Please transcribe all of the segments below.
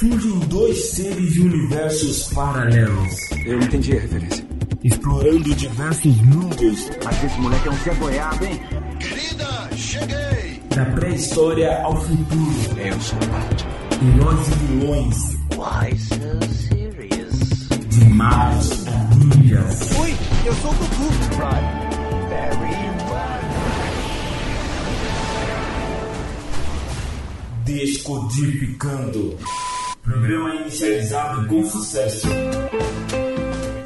Fingem dois seres de universos paralelos. Eu entendi a referência. Explorando diversos mundos. Mas esse moleque é um Zé Goiaba, hein? Querida, cheguei! Da pré-história ao futuro. Eu sou Batman. Heróis e vilões. Why so serious? De magos a ninjas. Oi, eu sou o Goku. Very Descodificando. Programa inicializado com sucesso.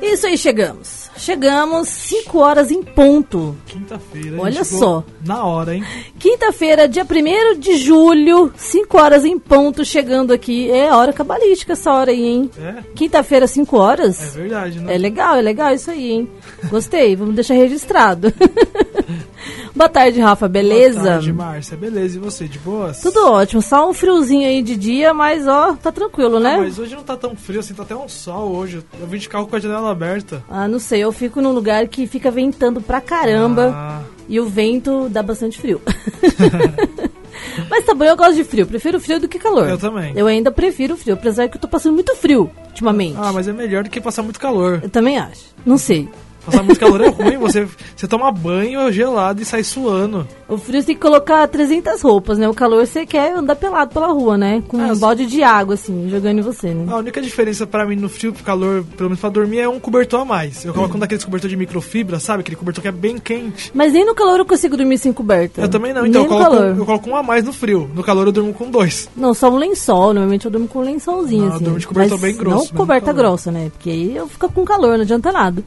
Isso aí, chegamos. Chegamos, 5 horas em ponto. Quinta-feira. Olha só. Na hora, hein? Quinta-feira, dia 1 de julho, 5 horas em ponto, chegando aqui. É hora cabalística essa hora aí, hein? É? Quinta-feira, 5 É horas? verdade, né? É legal, é legal isso aí, hein? Gostei, vamos deixar registrado. Boa tarde, Rafa, beleza? Boa tarde, Márcia. Beleza, e você, de boas? Tudo ótimo, só um friozinho aí de dia, mas ó, tá tranquilo, né? Ah, mas hoje não tá tão frio assim, tá até um sol hoje. Eu vim de carro com a janela aberta. Ah, não sei, eu fico num lugar que fica ventando pra caramba Ah, e o vento dá bastante frio. Mas tá bom, eu gosto de frio, prefiro frio do que calor. Eu também. Eu ainda prefiro frio, apesar que eu tô passando muito frio ultimamente. ah, mas é melhor do que passar muito calor. Eu também acho. Não sei. Passar muito calor é ruim, você, você toma banho gelado e sai suando. O frio você tem que colocar 300 roupas, né? O calor você quer andar pelado pela rua, né? Com Ah, um balde de água, assim, jogando em você, né? A única diferença pra mim no frio pro calor, pelo menos pra dormir, é um cobertor a mais. Eu coloco um daqueles cobertor de microfibra, sabe? Aquele cobertor que é bem quente. Mas nem no calor eu consigo dormir sem coberta. Eu também não, Nem então eu no coloco, calor. eu coloco um a mais no frio. No calor eu durmo com dois. Não, só um lençol. Normalmente eu durmo com um lençolzinho, Não, eu assim. durmo de cobertor Mas bem grosso, Não coberta grossa, né? Porque aí eu fico com calor, não adianta nada.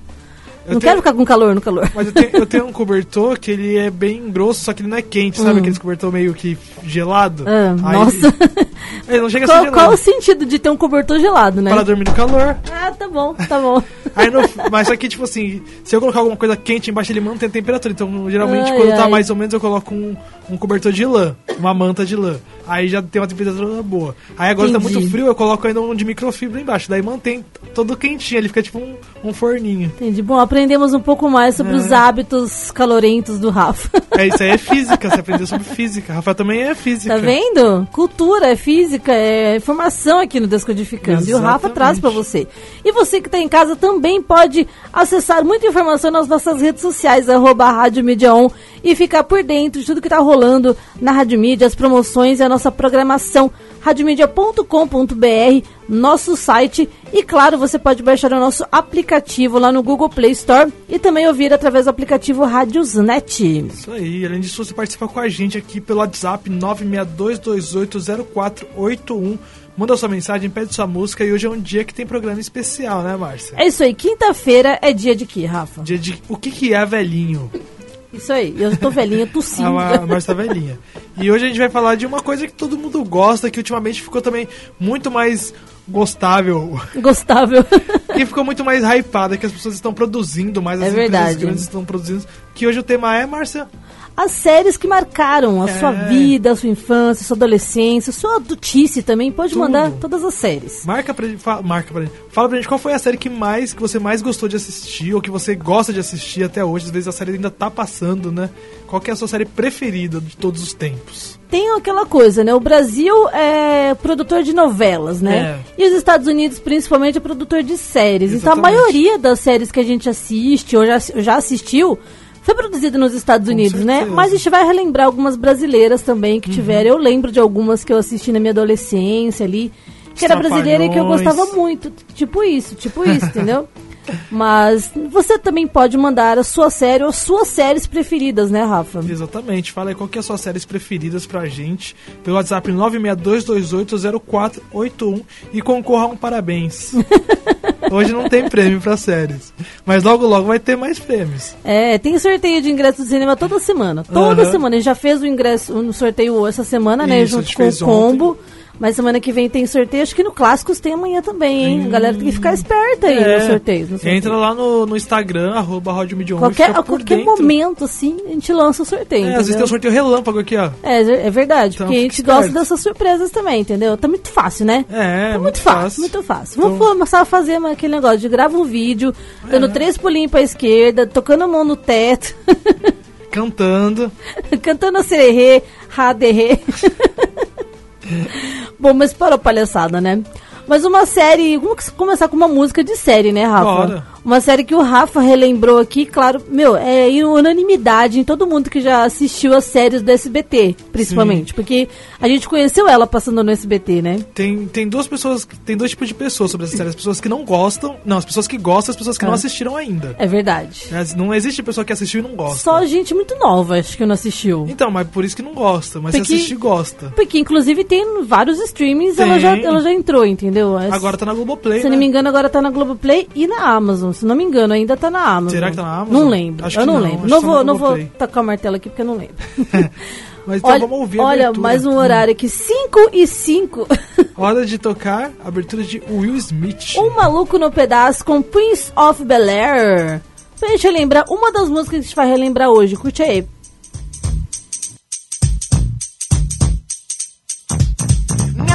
Eu não tenho- quero ficar com calor no calor. Mas eu tenho, eu tenho um cobertor que ele é bem grosso, só que ele não é quente, sabe? Aqueles cobertor meio que gelado. Hum. Ah, nossa. Ele não chega a ser qual, gelado. qual o sentido de ter um cobertor gelado, né? Para dormir no calor. Ah, tá bom, tá bom. Aí no, mas só que, tipo assim, se eu colocar alguma coisa quente embaixo, ele mantém a temperatura. Então, geralmente, Ai, quando tá ai. mais ou menos, eu coloco um, um cobertor de lã, uma manta de lã. Aí já tem uma temperatura boa. Aí agora tá Entendi. muito frio, eu coloco ainda um de microfibra embaixo. Daí mantém todo quentinho, ele fica tipo um, um forninho. Entendi. Bom, aprendemos um pouco mais sobre os hábitos calorentos do Rafa. É, isso aí é física, você aprendeu sobre física. Rafael também é física. Tá vendo? Cultura, é física, é informação aqui no Descodificando. E o Rafa Exatamente. traz pra você. E você que tá em casa também pode acessar muita informação nas nossas redes sociais, arroba Rádio Mídia On, e ficar por dentro de tudo que tá rolando na Rádio Mídia, as promoções e a nossa programação radiomedia.com.br, nosso site e claro, você pode baixar o nosso aplicativo lá no Google Play Store e também ouvir através do aplicativo Radiosnet. Isso aí, além disso, você participa com a gente aqui pelo WhatsApp 962280481. Manda sua mensagem, pede sua música e hoje é um dia que tem programa especial, né, Márcia? É isso aí, quinta-feira é dia de quê, Rafa? Dia de o que, que é velhinho? Isso aí, eu tô velhinha, tossindo. A, Ma- a Márcia tá velhinha. E hoje a gente vai falar de uma coisa que todo mundo gosta, que ultimamente ficou também muito mais gostável. Gostável. E ficou muito mais hypada, que as pessoas estão produzindo mais, É as verdade. empresas grandes estão produzindo. Que hoje o tema é, Márcia? As séries que marcaram a É. sua vida, a sua infância, a sua adolescência, a sua adultice também, pode Tudo. mandar todas as séries. Marca pra gente, fala, marca pra gente. Fala pra gente qual foi a série que mais que você mais gostou de assistir ou que você gosta de assistir até hoje. Às vezes a série ainda tá passando, né? Qual é a sua série preferida de todos os tempos? Tem aquela coisa, né? O Brasil é produtor de novelas, né? E os Estados Unidos, principalmente, é produtor de séries. Então a Exatamente. maioria das séries que a gente assiste ou já, já assistiu foi produzida nos Estados Unidos, né? Mas a gente vai relembrar algumas brasileiras também Uhum. que tiveram. Eu lembro de algumas que eu assisti na minha adolescência ali, que era brasileira e que eu gostava muito. Tipo isso, tipo isso, entendeu? Mas você também pode mandar a sua série ou suas séries preferidas, né, Rafa? Exatamente. Fala aí qual que é as suas séries preferidas pra gente pelo WhatsApp 962280481 e concorra a um parabéns. Hoje não tem prêmio pra séries, mas logo logo vai ter mais prêmios. É, tem sorteio de ingresso do cinema toda semana. Toda Aham. semana. A gente já fez o ingresso, no sorteio essa semana, né? Isso, junto com o combo. Mas semana que vem tem sorteio. Acho que no Clássicos tem amanhã também, hein? A galera tem que ficar esperta aí É, no sorteio. No sorteio. Entra lá no, no Instagram, arroba Rádio Qualquer, a qualquer dentro. momento, assim, a gente lança o sorteio. É, às vezes tem entendeu? um sorteio relâmpago aqui, ó. É, é verdade, Então, porque a gente gosta dessas surpresas também, entendeu? Tá muito fácil, né? É, Tá muito fácil, muito fácil. Então- Vamos começar a fazer aquele negócio de grava um vídeo, É. dando três pulinhos pra esquerda, tocando a mão no teto, Cantando. cantando a sererê, raderê. Bom, mas parou palhaçada, né? Mas uma série. Vamos começar com uma música de série, né, Rafa? Bora. Uma série que o Rafa relembrou aqui, claro, meu, é unanimidade em todo mundo que já assistiu as séries do SBT, principalmente. Porque a gente conheceu ela passando no SBT, né? Tem, tem duas pessoas, tem dois tipos de pessoas sobre essa série. As pessoas que não gostam, não, as pessoas que gostam e as pessoas que não Ah. assistiram ainda. É verdade. Não existe pessoa que assistiu e não gosta. Só gente muito nova, acho que não assistiu. Então, mas por isso que não gosta. Mas Porque- se assistir, gosta. Porque, inclusive, tem vários streamings, Tem. ela já, ela já entrou, entendeu? É- Agora tá na Globoplay, Se né? não me engano, agora tá na Globoplay e na Amazon. Se não me engano, ainda tá na Amazon. Será que tá na Amazon? Não lembro. Acho eu que não, não, lembro. acho Não tá vou, não vou tacar o martelo aqui porque eu não lembro. Mas então olha, vamos ouvir a olha abertura. mais um horário aqui. 5 e 5. Hora de tocar a abertura de Will Smith. um maluco no pedaço com Prince of Bel Air. Pra gente relembrar uma das músicas que a gente vai relembrar hoje. Curte aí.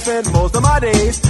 I spent most of my days.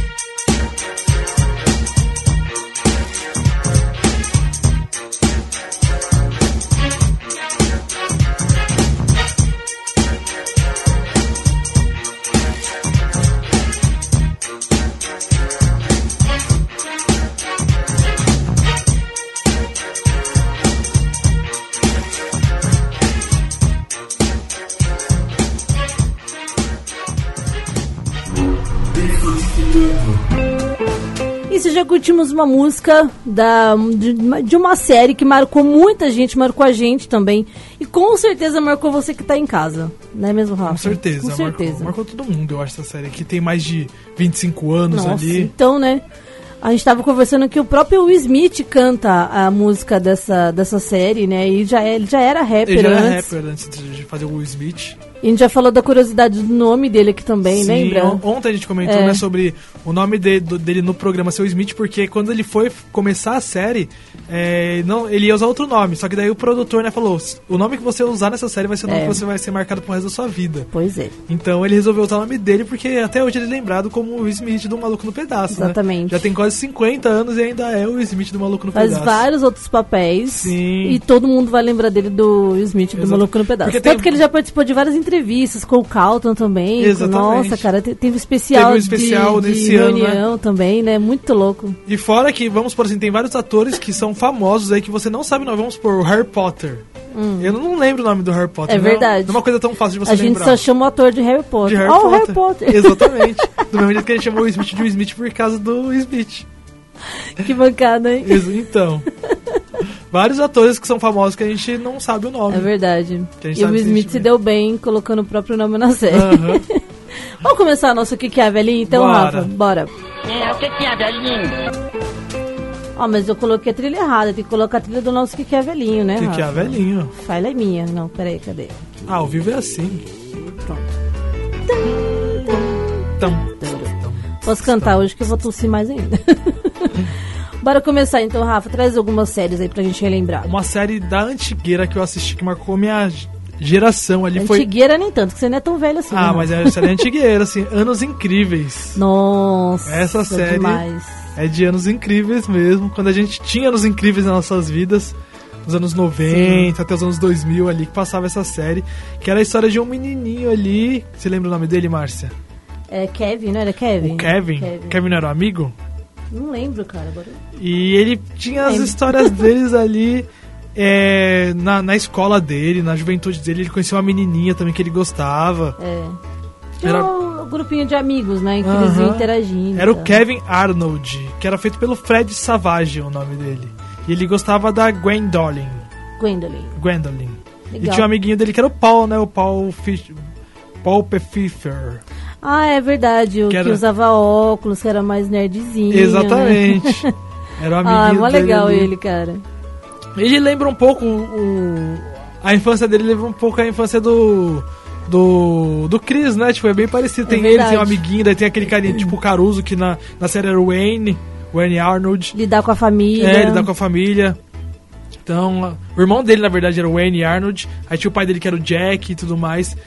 Curtimos uma música da, de, de uma série que marcou muita gente, marcou a gente também. E com certeza marcou você que tá em casa. Não é mesmo, Rafa? Com certeza, Com marcou, certeza. marcou todo mundo, eu acho, essa série. Que tem mais de 25 anos Nossa, ali. então, né? A gente tava conversando que o próprio Will Smith canta a música dessa, dessa série, né? E já, é- ele já era rapper Ele já era antes. rapper antes de fazer o Will Smith. E a gente já falou da curiosidade do nome dele aqui também, Sim, lembra? on- Ontem a gente comentou É. né, sobre o nome de- do- dele no programa Seu Smith, porque quando ele foi começar a série, é, não, ele ia usar outro nome. Só que daí o produtor né, falou: o nome que você usar nessa série vai ser o nome É. que você vai ser marcado pro resto da sua vida. Pois é. Então ele resolveu usar o nome dele porque até hoje ele é lembrado como o Smith do Maluco no Pedaço. né? Exatamente. Já tem quase 50 anos e ainda é o Smith do Maluco no Faz Pedaço. vários outros papéis. Sim. E todo mundo vai lembrar dele do Smith, do Exato. Maluco no Pedaço. Porque Tanto tem- que ele já participou de várias entrevistas com o Carlton também. Exatamente. Nossa, cara, te- teve um especial, Teve um especial de, desse de ano, né? reunião também, né? Muito louco. E fora que, vamos por assim, tem vários atores que são famosos aí que você não sabe, não. Vamos por Harry Potter. Eu não lembro o nome do Harry Potter. Hum. É não verdade. Não é uma coisa tão fácil de você a gente lembrar. só chama o ator de Harry Potter. de Harry Ó, o Potter. Harry Potter. Exatamente. Do mesmo jeito que a gente chamou o Smith de Will Smith por causa do Smith. Que bancada, hein? Então. Vários atores que são famosos que a gente não sabe o nome. É verdade. E o Will Smith se deu bem colocando o próprio nome na série. Aham. Vamos começar nosso que que é velhinho, então, Bora. Rafa? Bora. É, o que que é, velhinho? Ó, mas eu coloquei a trilha errada. Tem que colocar a trilha do nosso que que é velhinho, né, Que Rafa? que é velhinho. Falha é minha. Não, peraí, cadê? Ah, ao vivo é assim. Pronto. Então, Posso cantar hoje que eu vou tossir mais ainda. Bora começar então, Rafa. Traz algumas séries aí pra gente relembrar. uma série da antigueira que eu assisti que marcou minha geração ali foi. Antigueira nem tanto, que você não é tão velho assim. Ah, né, mas é uma série antigueira, assim, Anos Incríveis. Nossa, Essa série- demais. É de anos incríveis mesmo, quando a gente tinha anos incríveis nas nossas vidas, nos anos 90 até os anos 2000 ali, que passava essa série, que era a história de um menininho ali. Você lembra o nome dele, Márcia? É Kevin, não era Kevin? O Kevin. Kevin, não era um amigo? Não lembro, cara. Agora... E ele tinha as histórias deles ali é, na, na escola dele, na juventude dele. Ele conheceu uma menininha também que ele gostava. É. Tinha Era- um grupinho de amigos, né? Que eles iam interagindo. Era o tá? Kevin Arnold, que era feito pelo Fred Savage, o nome dele. E ele gostava da Gwendolyn. Gwendolyn. Gwendolyn. E Legal. tinha um amiguinho dele que era o Paul, né? O Paul Fish... Paul Pfeffer. Ah, é verdade. O Que que, era- usava óculos, que era mais nerdzinho. Exatamente. Né? Era o Ah, amiguinho mó dele legal ali. ele, cara. Ele lembra um pouco o, a infância dele lembra um pouco a infância do do do Chris, né? Tipo, é bem parecido. Tem ele, verdade. tem um amiguinho, daí tem aquele carinha tipo o Caruso que na, na série era o Wayne, Wayne Arnold. Lidar com a família. É, ele dá com a família. Então, o irmão dele, na verdade, era o Wayne Arnold. Aí tinha o pai dele que era o Jack e tudo mais.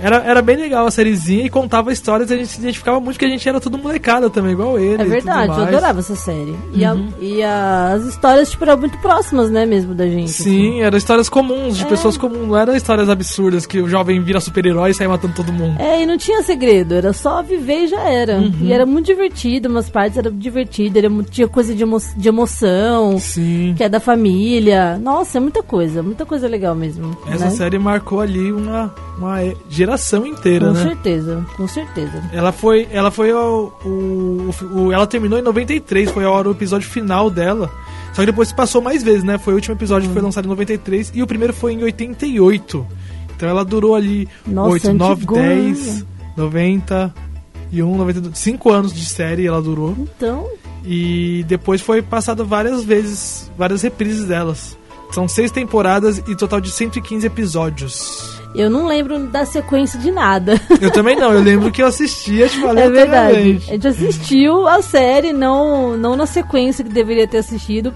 Era, era bem legal a sériezinha e contava histórias e a gente se identificava muito que a gente era tudo molecada também, igual ele. É verdade, eu adorava essa série. E, a- Uhum. e a- as histórias, tipo, eram muito próximas, né, mesmo da gente. assim. Sim, eram histórias comuns, de É. pessoas comuns, não eram histórias absurdas que o jovem vira super-herói e sai matando todo mundo. É, e não tinha segredo, era só viver e já era. Uhum. E era muito divertido, umas partes eram divertidas, era, tinha coisa de, emo de emoção, Sim. que é da família. Nossa, é muita coisa, muita coisa legal mesmo. Essa né? série marcou ali uma, uma geração inteira, Com né? certeza, com certeza. Ela foi, ela foi o, o, o- ela terminou em 93, foi a hora o episódio final dela. Só que depois se passou mais vezes, né? Foi o último episódio Hum. que foi lançado em 93 e o primeiro foi em 88. Então ela durou ali Nossa, 8, 9, antigona. 10, 91, 92, 5 anos de série ela durou. Então, E depois foi passado várias vezes, várias reprises delas. São seis temporadas e total de 115 episódios. Eu não lembro da sequência de nada. Eu também não, eu lembro que eu assistia, tipo, É verdade. A gente assistiu a série, não, não na sequência que deveria ter assistido.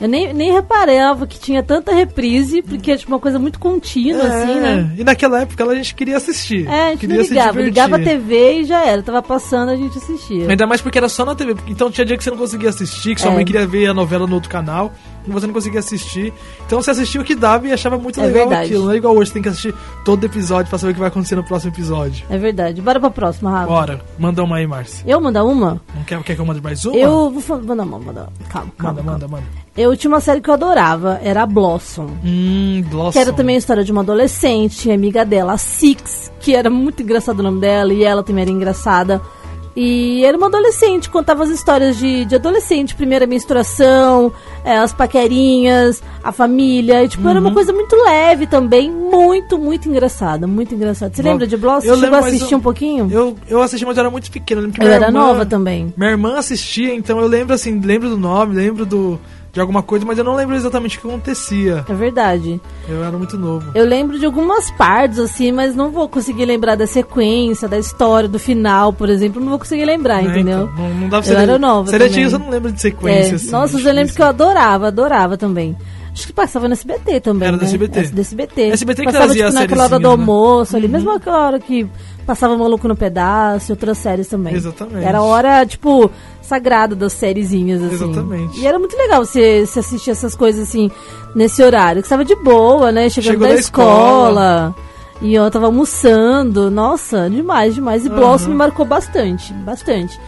Eu nem, nem reparava que tinha tanta reprise, porque é tipo uma coisa muito contínua, assim, né? É, E naquela época a gente queria assistir. É, a gente queria ligava. Ligava a TV e já era. Tava passando, a gente assistia. Ainda mais porque era só na TV. Então tinha dia que você não conseguia assistir, que sua É. mãe queria ver a novela no outro canal, e você não conseguia assistir. Então você assistia o que dava e achava muito É legal verdade. aquilo. Não é igual hoje, você tem que assistir todo episódio pra saber o que vai acontecer no próximo episódio. É verdade. Bora pra próxima, Rafa. Bora, manda uma aí, Márcia. Eu mandar uma? Não quer, quer que eu mande mais uma? Eu vou mandar uma, mandar. Calma, calma. Manda, calma. manda, manda. Eu tinha uma série que eu adorava, era a Blossom. Hum, Blossom. Que era também a história de uma adolescente, amiga dela, a Six, que era muito engraçado o nome dela, e ela também era engraçada. E era uma adolescente, contava as histórias de, de adolescente, primeira menstruação, é, as paquerinhas, a família, e tipo, era Uhum. uma coisa muito leve também, muito, muito engraçada, muito engraçada. Você Blo- lembra de Blossom? Eu Você chegou a assistir eu- um pouquinho? Eu, eu assisti, mas eu era muito pequeno. Eu, lembro que Eu era irmã- nova também. Minha irmã assistia, então eu lembro assim, lembro do nome, lembro do, de alguma coisa, mas eu não lembro exatamente o que acontecia. É verdade. Eu era muito novo. Eu lembro de algumas partes, assim, mas não vou conseguir lembrar da sequência, da história, do final, por exemplo. Não vou conseguir lembrar, Né, entendeu? então, não, não dá pra Eu era nova antiga você não lembra de É, sequência, assim. Nossa, eu lembro que eu adorava, adorava também. Acho que passava no SBT também. Era do né? SBT. Essa do SBT. SBT que passava, trazia tipo, naquela hora do né? almoço ali, mesmo aquela hora que passava Maluco no Pedaço e outras séries também. Exatamente. Era hora, tipo, sagrada das sériezinhas, assim. Exatamente. E era muito legal você, você assistir essas coisas, assim, nesse horário. Que estava de boa, né? Chegando Chegou da, da escola. E eu tava almoçando. Nossa, demais, demais. E Aham. Blossom me marcou bastante, bastante.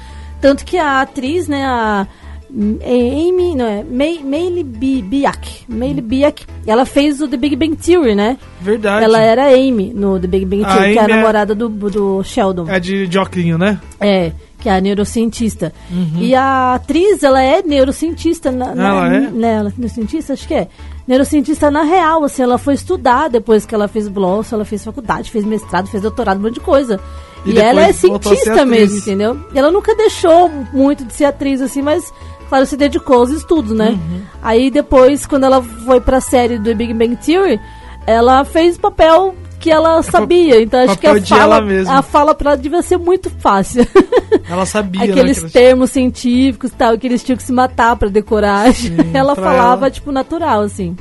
Tanto que a atriz, né, a Amy, não é, Bi- Biak. Maile Biak. Ela fez o The Big Bang Theory, né? Verdade. Ela era Amy no The Big Bang A Theory, que é a é- namorada do, do Sheldon. É de, oclinho, né? É, que é a neurocientista. E a atriz, ela é neurocientista. Na, na- Ela é? Nela, neurocientista, acho que é. Neurocientista na real, assim, ela foi estudar depois que ela fez Bloss, ela fez faculdade, fez mestrado, fez doutorado, um monte de coisa. E E, ela é cientista mesmo, entendeu? E ela nunca deixou muito de ser atriz, assim, mas, claro, se dedicou aos estudos, né? Uhum. Aí depois, quando ela foi pra série do Big Bang Theory, ela fez papel que ela sabia. Então acho que a fala, a fala pra ela devia ser muito fácil. Ela sabia, Aqueles né? termos científicos e tal, que eles tinham que se matar pra decorar. ela pra falava, ela. tipo, natural, assim.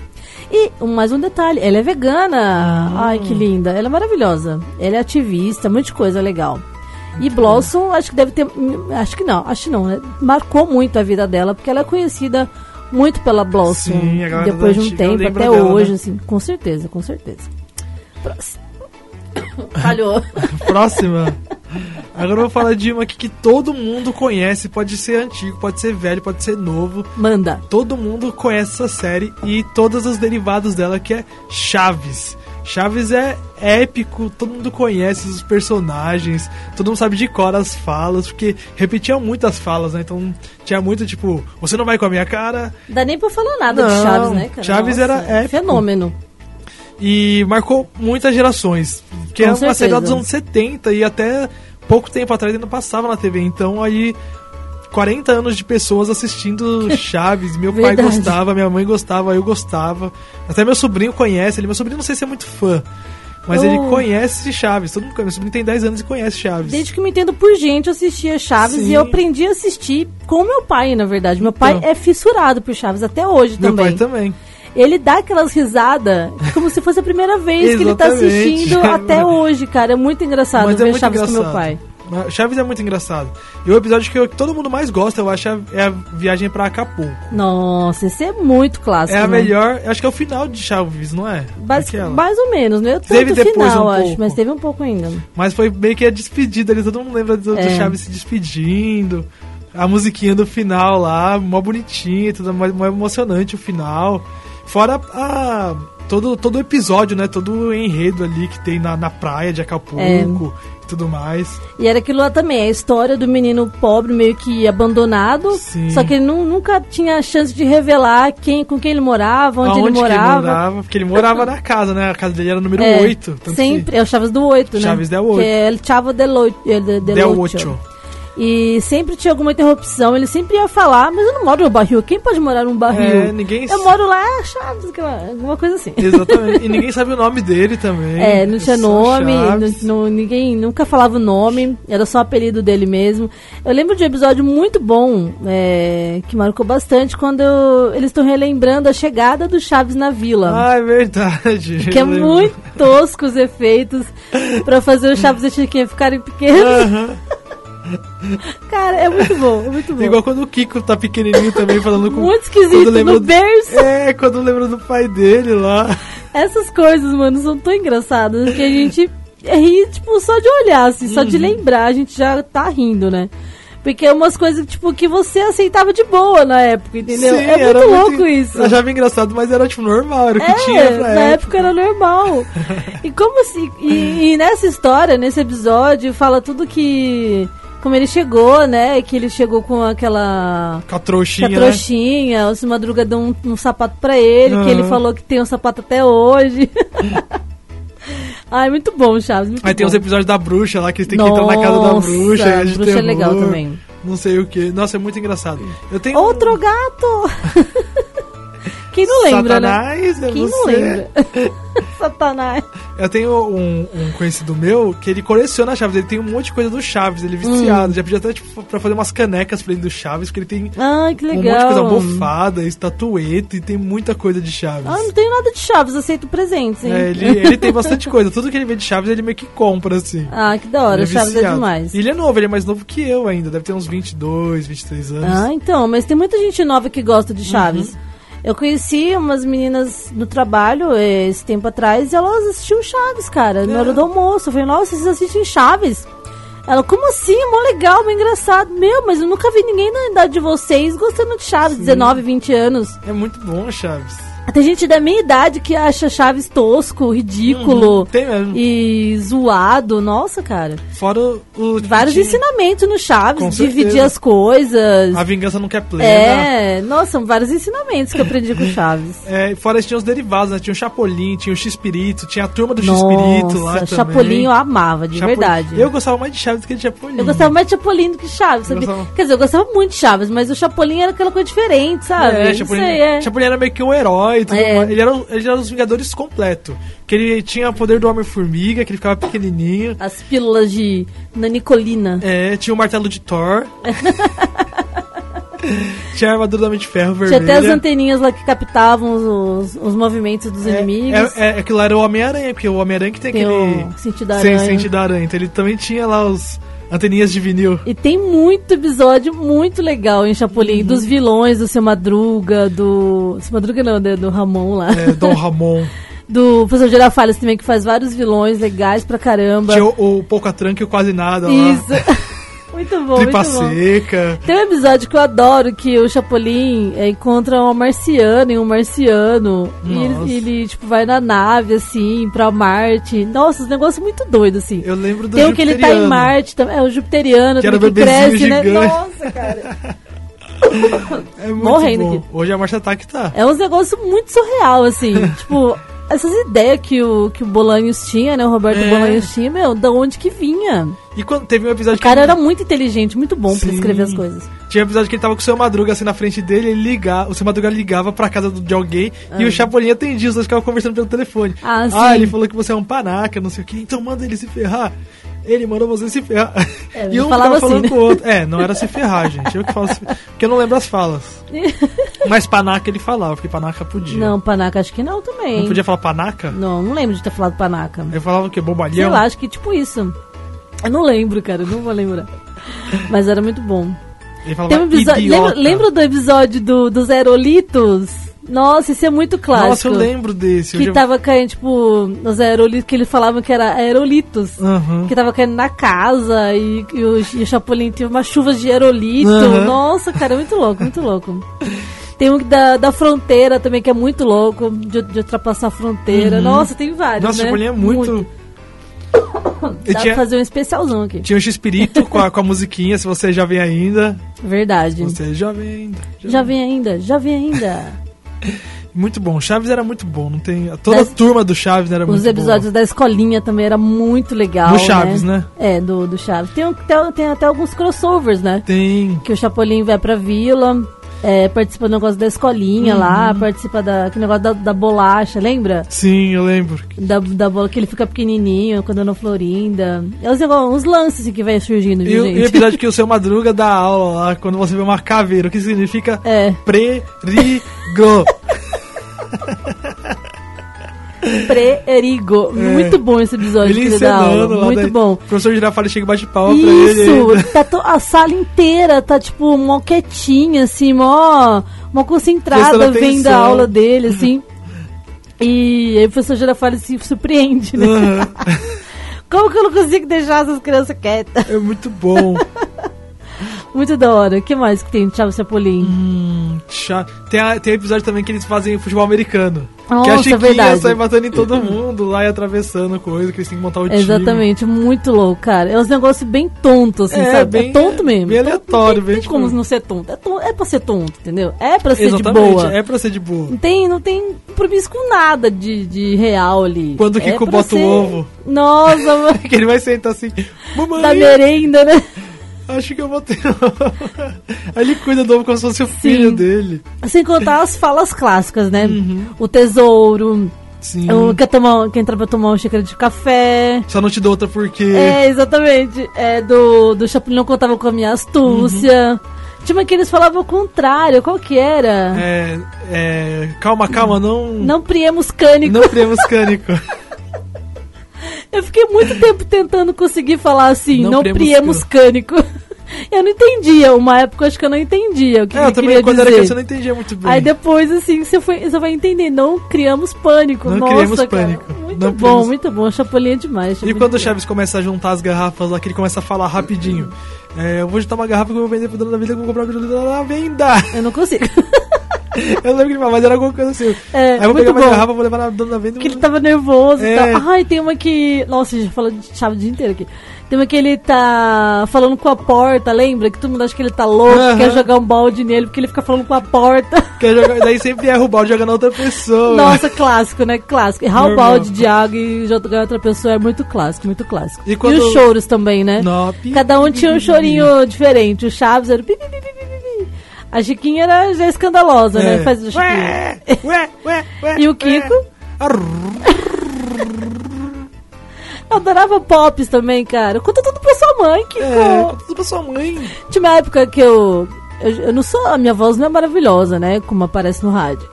E mais um detalhe, ela é vegana. Ah. Ai, que linda. Ela é maravilhosa. Ela é ativista, muita coisa legal. E Blossom, acho que deve ter. Acho que não, acho que não, né? Marcou muito a vida dela, porque ela é conhecida muito pela Blossom. Sim, depois de um tempo, até dela, hoje, né? assim. Com certeza, com certeza. Próximo. Falhou. Próxima. Agora eu vou falar de uma aqui que todo mundo conhece. Pode ser antigo, pode ser velho, pode ser novo. Manda. Todo mundo conhece essa série e todos os derivados dela, que é Chaves. Chaves é épico, todo mundo conhece os personagens, todo mundo sabe de cor as falas, porque repetiam muitas falas, né? Então tinha muito tipo, você não vai com a minha cara, Dá nem pra falar nada Não, de Chaves, né, cara? Chaves era épico. Fenômeno. E marcou muitas gerações. Que é uma série dos anos 70 e até pouco tempo atrás ainda passava na TV. Então aí 40 anos de pessoas assistindo Chaves. Meu pai gostava, minha mãe gostava, eu gostava. Até meu sobrinho conhece ele. Meu sobrinho não sei se é muito fã. Mas Oh. ele conhece Chaves. Todo mundo conhece. Meu sobrinho tem 10 anos e conhece Chaves. Desde que eu me entendo por gente, eu assistia Chaves Sim. e eu aprendi a assistir com meu pai, na verdade. Meu pai Então. é fissurado por Chaves até hoje meu também. pai também. Ele dá aquelas risadas como se fosse a primeira vez que ele tá assistindo até hoje, cara. É muito engraçado Mas ver é muito Chaves com engraçado. meu pai. Chaves é muito engraçado. E o episódio que, eu- que todo mundo mais gosta, eu acho, é a- é viagem pra Acapulco. Nossa, esse é muito clássico. É a né? melhor, acho que é o final de Chaves, não é? Aquela. mais ou menos, né? Eu Teve tanto depois final, um acho, pouco. mas teve um pouco ainda. Mas foi meio que a despedida ali, todo mundo lembra do, do É. Chaves se despedindo. A musiquinha do final lá, mó bonitinha, tudo mó, mó emocionante o final. Fora a, todo, todo o episódio, né? Todo o enredo ali que tem na, na praia de Acapulco É. e tudo mais. E era aquilo lá também, a história do menino pobre meio que abandonado, Sim. só que ele nu- nunca tinha chance de revelar quem, com quem ele morava, onde Aonde ele morava. morava? Porque ele morava na casa, né? A casa dele era número É, 8. tanto que- sempre, é o Chaves do 8, né? Chaves del oito. Que é El Chavo del Oito. eh, de- del Del Ocho. Ocho. E sempre tinha alguma interrupção, ele sempre ia falar, mas eu não moro no barril, quem pode morar num barril? É, ninguém Eu moro lá, é Chaves, alguma coisa assim. Exatamente. e ninguém sabe o nome dele também. É, não tinha Só nome, não- não- ninguém nunca falava o nome, era só o apelido dele mesmo. Eu lembro de um episódio muito bom, é, que marcou bastante, quando eu- eles estão relembrando a chegada do Chaves na vila. Ah, é verdade. que é lembro. muito tosco os efeitos pra fazer o Chaves e a Chiquinha ficarem pequenos. Cara, é muito bom, é muito bom. Igual quando o Kiko tá pequenininho também falando com. Muito esquisito, quando lembra no do- berço. É, quando lembra do pai dele lá. Essas coisas, mano, são tão engraçadas que a gente ri, tipo, só de olhar, assim, só Uhum. de lembrar, a gente já tá rindo, né? Porque é umas coisas, tipo, que você aceitava de boa na época, entendeu? Sim, é era muito louco isso. Eu achava engraçado, mas era tipo normal, era o que É, tinha pra na época era normal. e como assim? E, e nessa história, nesse episódio, fala tudo que. Como ele chegou, né? Que ele chegou com aquela. Com a Com trouxinha, a né? o Madruga deu um, um sapato pra ele, que ele falou que tem um sapato até hoje. Ai, muito bom, Chaves. Muito Aí tem bom. os episódios da bruxa lá, que eles têm que entrar na casa da Nossa, bruxa. e é bruxa é legal também. Não sei o que. Nossa, é muito engraçado. Eu tenho Outro gato! Quem não lembra, né? Satanás, é Quem não você. lembra? Satanás. Eu tenho um, um conhecido meu que ele coleciona Chaves, ele tem um monte de coisa do Chaves, ele é viciado. Hum. Já pediu até tipo, pra fazer umas canecas pra ele do Chaves, porque ele tem que um monte de coisa almofada, estatueta e tem muita coisa de Chaves. Ah, não tenho nada de Chaves, aceito presentes, hein? É, ele, ele tem bastante coisa. Tudo que ele vê de Chaves, ele meio que compra, assim. Ah, que da hora, Ele Chaves é demais. E ele é novo, ele é mais novo que eu ainda. Deve ter uns 22, 23 anos. Ah, então, mas tem muita gente nova que gosta de Chaves. Uhum. Eu conheci umas meninas no trabalho eh, esse tempo atrás e elas assistiam Chaves, cara, na É. hora do almoço. Eu falei, nossa, vocês assistem Chaves? Ela, como assim? Mó legal, mó engraçado. Meu, mas eu nunca vi ninguém na idade de vocês gostando de Chaves, 19, 20 anos. É muito bom, Chaves. Tem gente da minha idade que acha Chaves tosco, ridículo Uhum, tem mesmo. e zoado. Nossa, cara. Fora o. o Vários tinha- ensinamentos no Chaves, Com dividir certeza. as coisas. A vingança nunca é plena. É, nossa, são vários ensinamentos que eu aprendi com Chaves. É, fora tinha os derivados, né? Tinha o Chapolin, tinha o X-Pirito, tinha a turma do X-Pirito lá também. Chapolin eu amava, de Chapolin. verdade. Eu gostava mais de Chaves do que de Chapolin. Eu gostava mais de Chapolin do que Chaves, sabia? Gostava. Quer dizer, eu gostava muito de Chaves, mas o Chapolin era aquela coisa diferente, sabe? É, Não Chapolin, sei, é. Chapolin era meio que um herói e tudo É. mais. Ele era, ele era os Vingadores completo. Que ele tinha o poder do Homem-Formiga, que ele ficava pequenininho. As pílulas de nanicolina. É, tinha o martelo de Thor. tinha a armadura do Homem de Ferro Tinha vermelha. até as anteninhas lá que captavam os, os, os movimentos dos É, inimigos. É, é, aquilo lá era o Homem-Aranha, porque o Homem-Aranha que tem, Tem aquele. sentido da Sem aranha. sentido da aranha. Então ele também tinha lá os anteninhas de vinil. E tem muito episódio muito legal em Chapolin, Uhum. dos vilões do Seu Madruga, do. Seu Madruga não, né, do Ramon lá. É, Dom Ramon. Do professor Girafales também, que faz vários vilões legais pra caramba. Tinha o, o Pouca Tranca e o Quase Nada lá. Isso. muito bom, Tripa muito bom. Seca. Tem um episódio que eu adoro que o Chapolin é, encontra uma marciana e um marciano. E Nossa. ele, ele, tipo, vai na nave, assim, pra Marte. Nossa, os negócios muito doidos, assim. Eu lembro do Tem o que ele tá em. Marte, também, é o Jupiteriano, Que era que cresce, né? gigante. Nossa, cara. É muito Morrendo bom. aqui. Hoje a Marcia Ataque tá. É uns negócios muito surreal, assim. tipo, essas ideias que o, que o Bolanhos tinha, né? O Roberto É. Bolanhos tinha, meu, da onde que vinha? E quando teve um episódio O cara que era muito inteligente, muito bom pra Sim. escrever as coisas. Tinha um episódio que ele tava com o seu Madruga assim na frente dele, ele ligava, o seu Madruga ligava pra casa do- de alguém e o Chapolin atendia, os dois ficavam conversando pelo telefone. Ah, sim. Ah, ele falou que você é um panaca, não sei o que, então manda ele se ferrar. Ele mandou você se ferrar. É, e um falava ficava falando assim, com o outro. É, não era se ferrar, gente. Eu que falo se ferrar, porque eu não lembro as falas. Mas panaca ele falava, porque panaca podia. Não, panaca acho que não também. Não podia falar panaca? Não, não lembro de ter falado panaca. Eu falava o quê? Sei Bobalhão? lá, acho que tipo isso. Eu não lembro, cara, eu não vou lembrar. Mas era muito bom. Ele falava um episódio. Lembra, lembra do episódio do, dos aerolitos? Nossa, esse é muito clássico. Nossa, eu lembro desse. eu Que já- tava caindo, tipo, nos aerolitos, que eles falavam que era aerolitos. Aham. Que tava caindo na casa e, e o, e o Chapolin teve umas chuvas de aerolito. Aham. Nossa, cara, muito louco, muito louco. Tem um da, da fronteira também, que é muito louco, de, de ultrapassar a fronteira. Nossa, tem vários, Uhum. Nossa, né? o Chapolin é muito... E Dá tinha, pra fazer um especialzão aqui. tinha o X-Pirito com a, com a musiquinha, se você já vem ainda. Verdade. Você é jovem ainda. Já vem ainda, já vem ainda. Muito bom. Chaves era muito bom. Não tem... Toda Das- a turma do Chaves era muito Os episódios da escolinha também era muito legal. Do Chaves, né? É, do, do Chaves. Tem, tem, tem até alguns crossovers, né? Tem... Que o Chapolin vai pra vila, é, participa do negócio da escolinha lá, Uhum. participa da, negócio da, da bolacha, lembra? Sim, eu lembro. Da, da bola que ele fica pequenininho quando na Florinda. É uns, uns lances assim, que vai surgindo, E, o- e o gente? episódio que o seu Madruga dá aula lá, quando você vê uma caveira, o que significa É, perigo. Pre-Erigo. Muito bom esse episódio É. Ele que ele dá aula. Muito daí, bom. O professor Girafales chega e bate palma pra ele. Isso, tá a sala inteira tá tipo mó quietinha, assim, mó, mó concentrada vendo a aula dele, assim. E aí o professor Girafales se surpreende, né? Aham. Como que eu não consigo deixar essas crianças quietas? É muito bom. Muito da hora. O que mais que tem, Thiago Chapolin? Hum, tem, a- tem episódio também que eles fazem futebol americano. que a Nossa, Chiquinha verdade. sai batendo em todo mundo lá e atravessando coisa, que eles têm que montar o time. Exatamente, muito louco, cara. É uns negócios bem tontos, assim, É, sabe? bem- é tonto mesmo. bem Tonto, aleatório, Não bem, tem, tipo- como não ser tonto. É, ton- é pra ser tonto, entendeu? É pra ser Exatamente, de boa. é pra ser de boa. Não tem, não tem compromisso com nada de, de real ali. Quando o É Kiko pra bota o ovo. Nossa, mano. Que ele vai sentar assim, mamãe, da merenda, né? Acho que eu vou ter Aí ele cuida do ovo como se fosse o filho dele. Sem contar as falas clássicas, né? Uhum. O tesouro, Sim. o que, tomar, que entra pra tomar uma xícara de café. Só não te dou outra porque... É, exatamente. É, do, do Chapolin não contava com a minha astúcia. Uhum. Tinha uma que eles falavam o contrário, qual que era? É, é, calma, calma, não... Não priemos cânico. Não criamos cânico. Eu fiquei muito tempo tentando conseguir falar assim, Não não, priemos cânico. Eu não entendia. Uma época acho que eu não entendia o que É, ele eu também, queria quando dizer. era criança, eu não entendia muito bem. Aí depois, assim, você, foi, você vai entender. Não criamos pânico. Não Nossa, criamos cara. pânico. Muito Não bom, criamos- muito bom. Chapolin é demais. E Chapolin quando o é Chaves começa a juntar as garrafas lá, que ele começa a falar rapidinho. É, eu vou juntar uma garrafa que eu vou vender pro dono da vida, que eu vou comprar o pirulito na venda. Eu não consigo. Eu não lembro o que ele fala, mas era alguma coisa assim. É, Aí eu vou pegar bom. garrafa, vou levar na dona da venda. que ele tava nervoso e É. tal. Ai, tem uma que. Nossa, a gente falou de chave o dia inteiro aqui. Tem uma que ele tá falando com a porta, lembra? Que todo mundo acha que ele tá louco, quer jogar um balde nele, porque ele fica falando com a porta. Quer jogar, daí sempre erra o balde jogando na outra pessoa. Nossa, clássico, né? Clássico. Errar o balde de água e jogar outra pessoa é muito clássico, muito clássico. E E, quando- os choros também, né? Pi- Cada um tinha um chorinho diferente. O Chaves era. pi, pi, pi, pi, pi, pi. A Chiquinha era já escandalosa, né? É. Faz o. Ué, ué, ué, ué, E o. Kiko? Adorava Pops também, cara. Conta tudo pra sua mãe, Kiko. É, conta tudo pra sua mãe. Tinha uma época que eu, eu. eu não sou. A minha voz não é maravilhosa, né? Como aparece no rádio.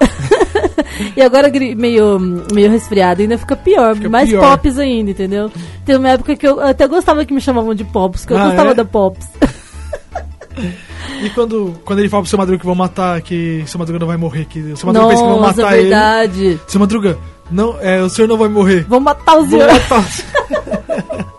e agora meio, meio resfriada, ainda fica pior. Fica mais pior. Pops ainda, entendeu? Tem uma época que eu até gostava que me chamavam de Pops, que eu Ah, gostava é? da Pops. E quando, quando ele fala pro seu Madruga que vão matar, que seu Madruga não vai morrer, que o seu Madruga pensa que vão matar ele. verdade. Seu Madruga, não, é, o senhor não vai morrer. Vão matar Vão senhor.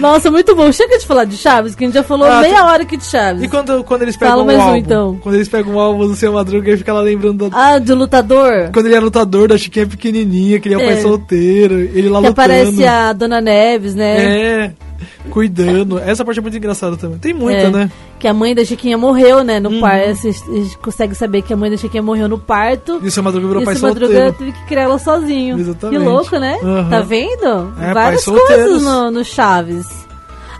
Nossa, muito bom. Chega de falar de Chaves, que a gente já falou Ah, meia hora aqui de Chaves. E quando, quando eles pegam Fala mais um, álbum, então. quando eles pegam um álbum do seu Madruga, ele fica lá lembrando da, Ah, de lutador? Quando ele era lutador, da Chiquinha pequenininha, que ele é o É. pai solteiro, ele lá Que lutando. aparece a Dona Neves, né? É, cuidando. Essa parte é muito engraçada também. Tem muita, É, né? Que a mãe da Chiquinha morreu, né? No Uhum. parto. Consegue saber que a mãe da Chiquinha morreu no parto. E o seu Madruga virou e pai Madruga solteiro. teve que criar ela sozinho. Exatamente. Que louco, né? Aham. Tá vendo? É, Várias coisas no, no Chaves.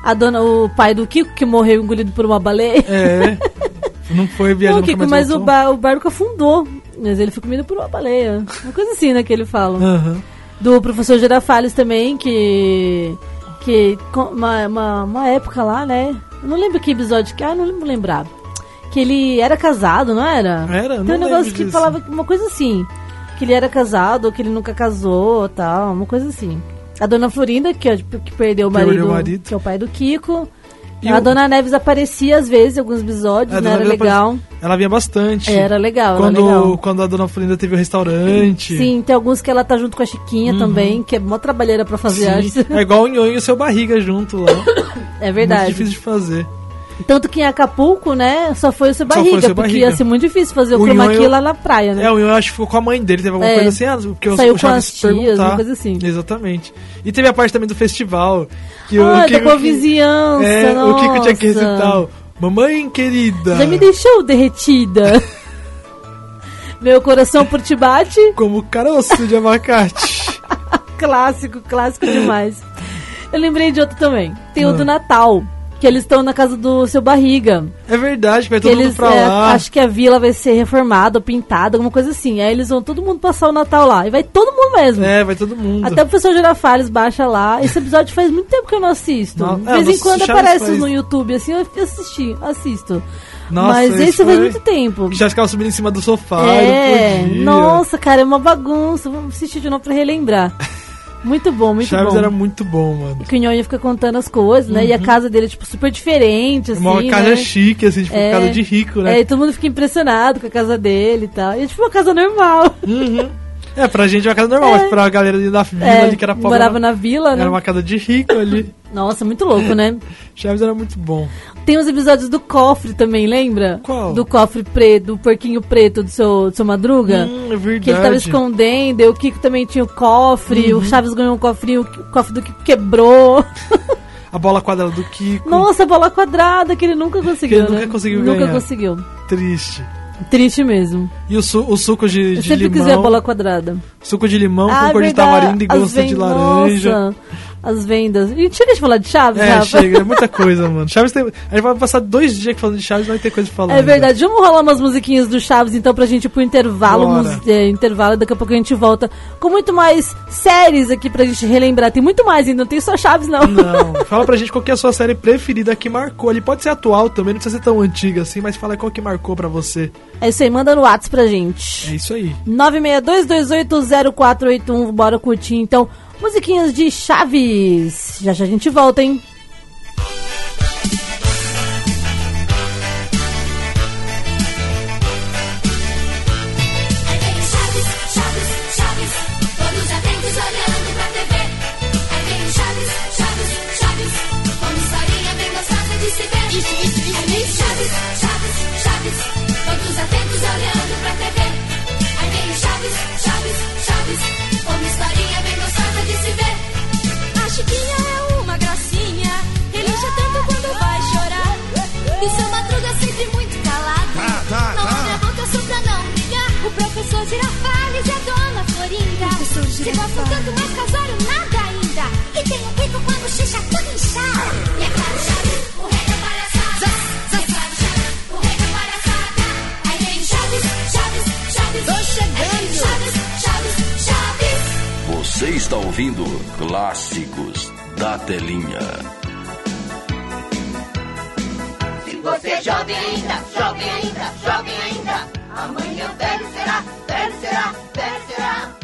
A dona, o pai do Kiko que morreu engolido por uma baleia. É. Não foi Não, viajando Kiko, mas o, ba o barco afundou. Mas ele foi comido por uma baleia. Uma coisa assim, né, que ele fala. Aham. Do professor Girafales também, que. Que. Uma, uma, uma época lá, né? Eu não lembro que episódio que. Ah, não lembro lembrar. Que ele era casado, não era? Era? Tem um negócio que disso. falava uma coisa assim. Que ele era casado, ou que ele nunca casou tal, uma coisa assim. A dona Florinda, que, tipo, que perdeu o marido, o marido. que é o pai do Kiko. E a o- Dona Neves aparecia às vezes em alguns episódios, né? Era legal. Ela vinha bastante. Era legal, Quando, era legal. quando a dona Florinda teve o restaurante. Sim, tem alguns que ela tá junto com a Chiquinha também, que é mó trabalheira pra fazer, Uhum. Sim. acho. É igual o Nhonho e o seu barriga junto lá. É verdade. Muito difícil de fazer. Tanto que em Acapulco, né, só foi o seu o barriga, seu porque barriga. ia ser muito difícil fazer o, O chroma key lá na praia, né? É, o Nhonho acho que ficou com a mãe dele, teve alguma É. coisa assim, ah, porque o- Saiu o com as tias, perguntar. uma coisa assim. Exatamente. E teve a parte também do festival. Que Ah, da Kiko- boa vizinhança, É, o Kiko tinha que nossa. recitar o Mamãe querida. Já me deixou derretida. Meu coração por te bate. Como caroço de abacate. Clássico, clássico demais. Eu lembrei de outro também. Tem o Ah. do Natal. Que eles estão na casa do seu barriga. É verdade, vai todo mundo eles, pra é, lá. acho que a vila vai ser reformada ou pintada, alguma coisa assim. Aí eles vão todo mundo passar o Natal lá. E vai todo mundo mesmo. É, vai todo mundo. Até o professor Girafales baixa lá. Esse episódio faz muito tempo que eu não assisto. Não, De é, vez em você- quando aparece faz- no YouTube, assim, eu assisti, assisto. Nossa, Mas esse esse faz foi- muito tempo. Que já ficava subindo em cima do sofá, É, nossa, cara, é uma bagunça. Vamos assistir de novo pra relembrar. Muito bom, muito Chaves bom. era muito bom, mano. Que o Nhonho fica contando as coisas, né? E a casa dele é, tipo, super diferente, assim, Uma casa né? chique, assim, tipo, É. casa de rico, né? É, e todo mundo fica impressionado com a casa dele e tal. E é tipo uma casa normal. É, pra gente é uma casa normal, É. mas pra galera ali da vila É, ali que era pobre. morava era, na vila, né? era uma casa de rico ali. Nossa, muito louco, né? Chaves era muito bom. Tem os episódios do cofre também, lembra? Qual? Do cofre preto, do porquinho preto do seu, do seu Madruga. Hum, é verdade. Que ele tava escondendo, e o Kiko também tinha o cofre, Uhum. o Chaves ganhou um cofrinho, o cofre do Kiko quebrou. A bola quadrada do Kiko. Nossa, bola quadrada que ele nunca conseguiu, ele né? nunca conseguiu Nunca ganhar. conseguiu. Triste. Triste mesmo. E o, su o suco de, Eu de sempre limão. quis ver a bola quadrada. Suco de limão Ah, com cor de tamarindo e gosto de laranja. Nossa, as vendas. E chega de falar de Chaves, É, Rafa. chega, é muita coisa, mano. Chaves tem. A gente vai passar dois dias falando de Chaves e vai ter coisa pra falar. É ainda. verdade. Vamos rolar umas musiquinhas do Chaves, então, pra gente ir pro intervalo. Mus- é, intervalo, daqui a pouco a gente volta com muito mais séries aqui pra gente relembrar. Tem muito mais ainda, não tem só Chaves, não. Não, fala pra gente qual que é a sua série preferida que marcou ali. Pode ser atual também, não precisa ser tão antiga assim, mas fala qual que marcou pra você. É isso aí, manda no WhatsApp pra gente. É isso aí. 962280481, bora curtir então. Musiquinhas de Chaves. Já já a gente volta, hein? Se confrontando, mas casório nada ainda. E tenho peito com a bochecha toda inchada. E é claro, chave, o rei da palhaçada. É claro, chave, o rei da palhaçada. Aí vem Chaves, Chaves, Chaves. Tô chegando. Chaves, Chaves, Chaves. Você está ouvindo Clássicos da Telinha. Se Você é ainda, jovem ainda, jovem ainda. Amanhã velho será, velho será, velho será.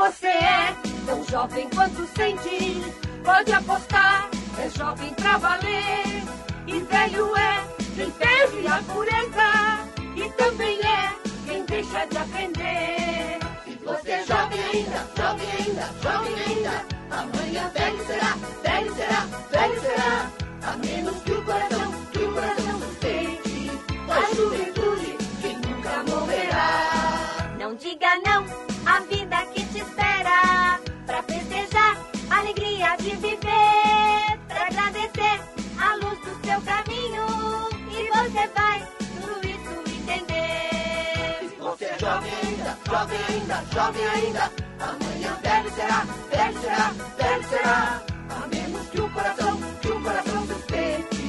você é tão jovem quanto sente, pode apostar, é jovem pra valer. E velho é quem perde a pureza, e também é quem deixa de aprender. Você é jovem ainda, jovem ainda, jovem ainda, amanhã velho será, ainda, jovem ainda, amanhã velho será, velho será, velho será. A menos que o coração, que o coração sustente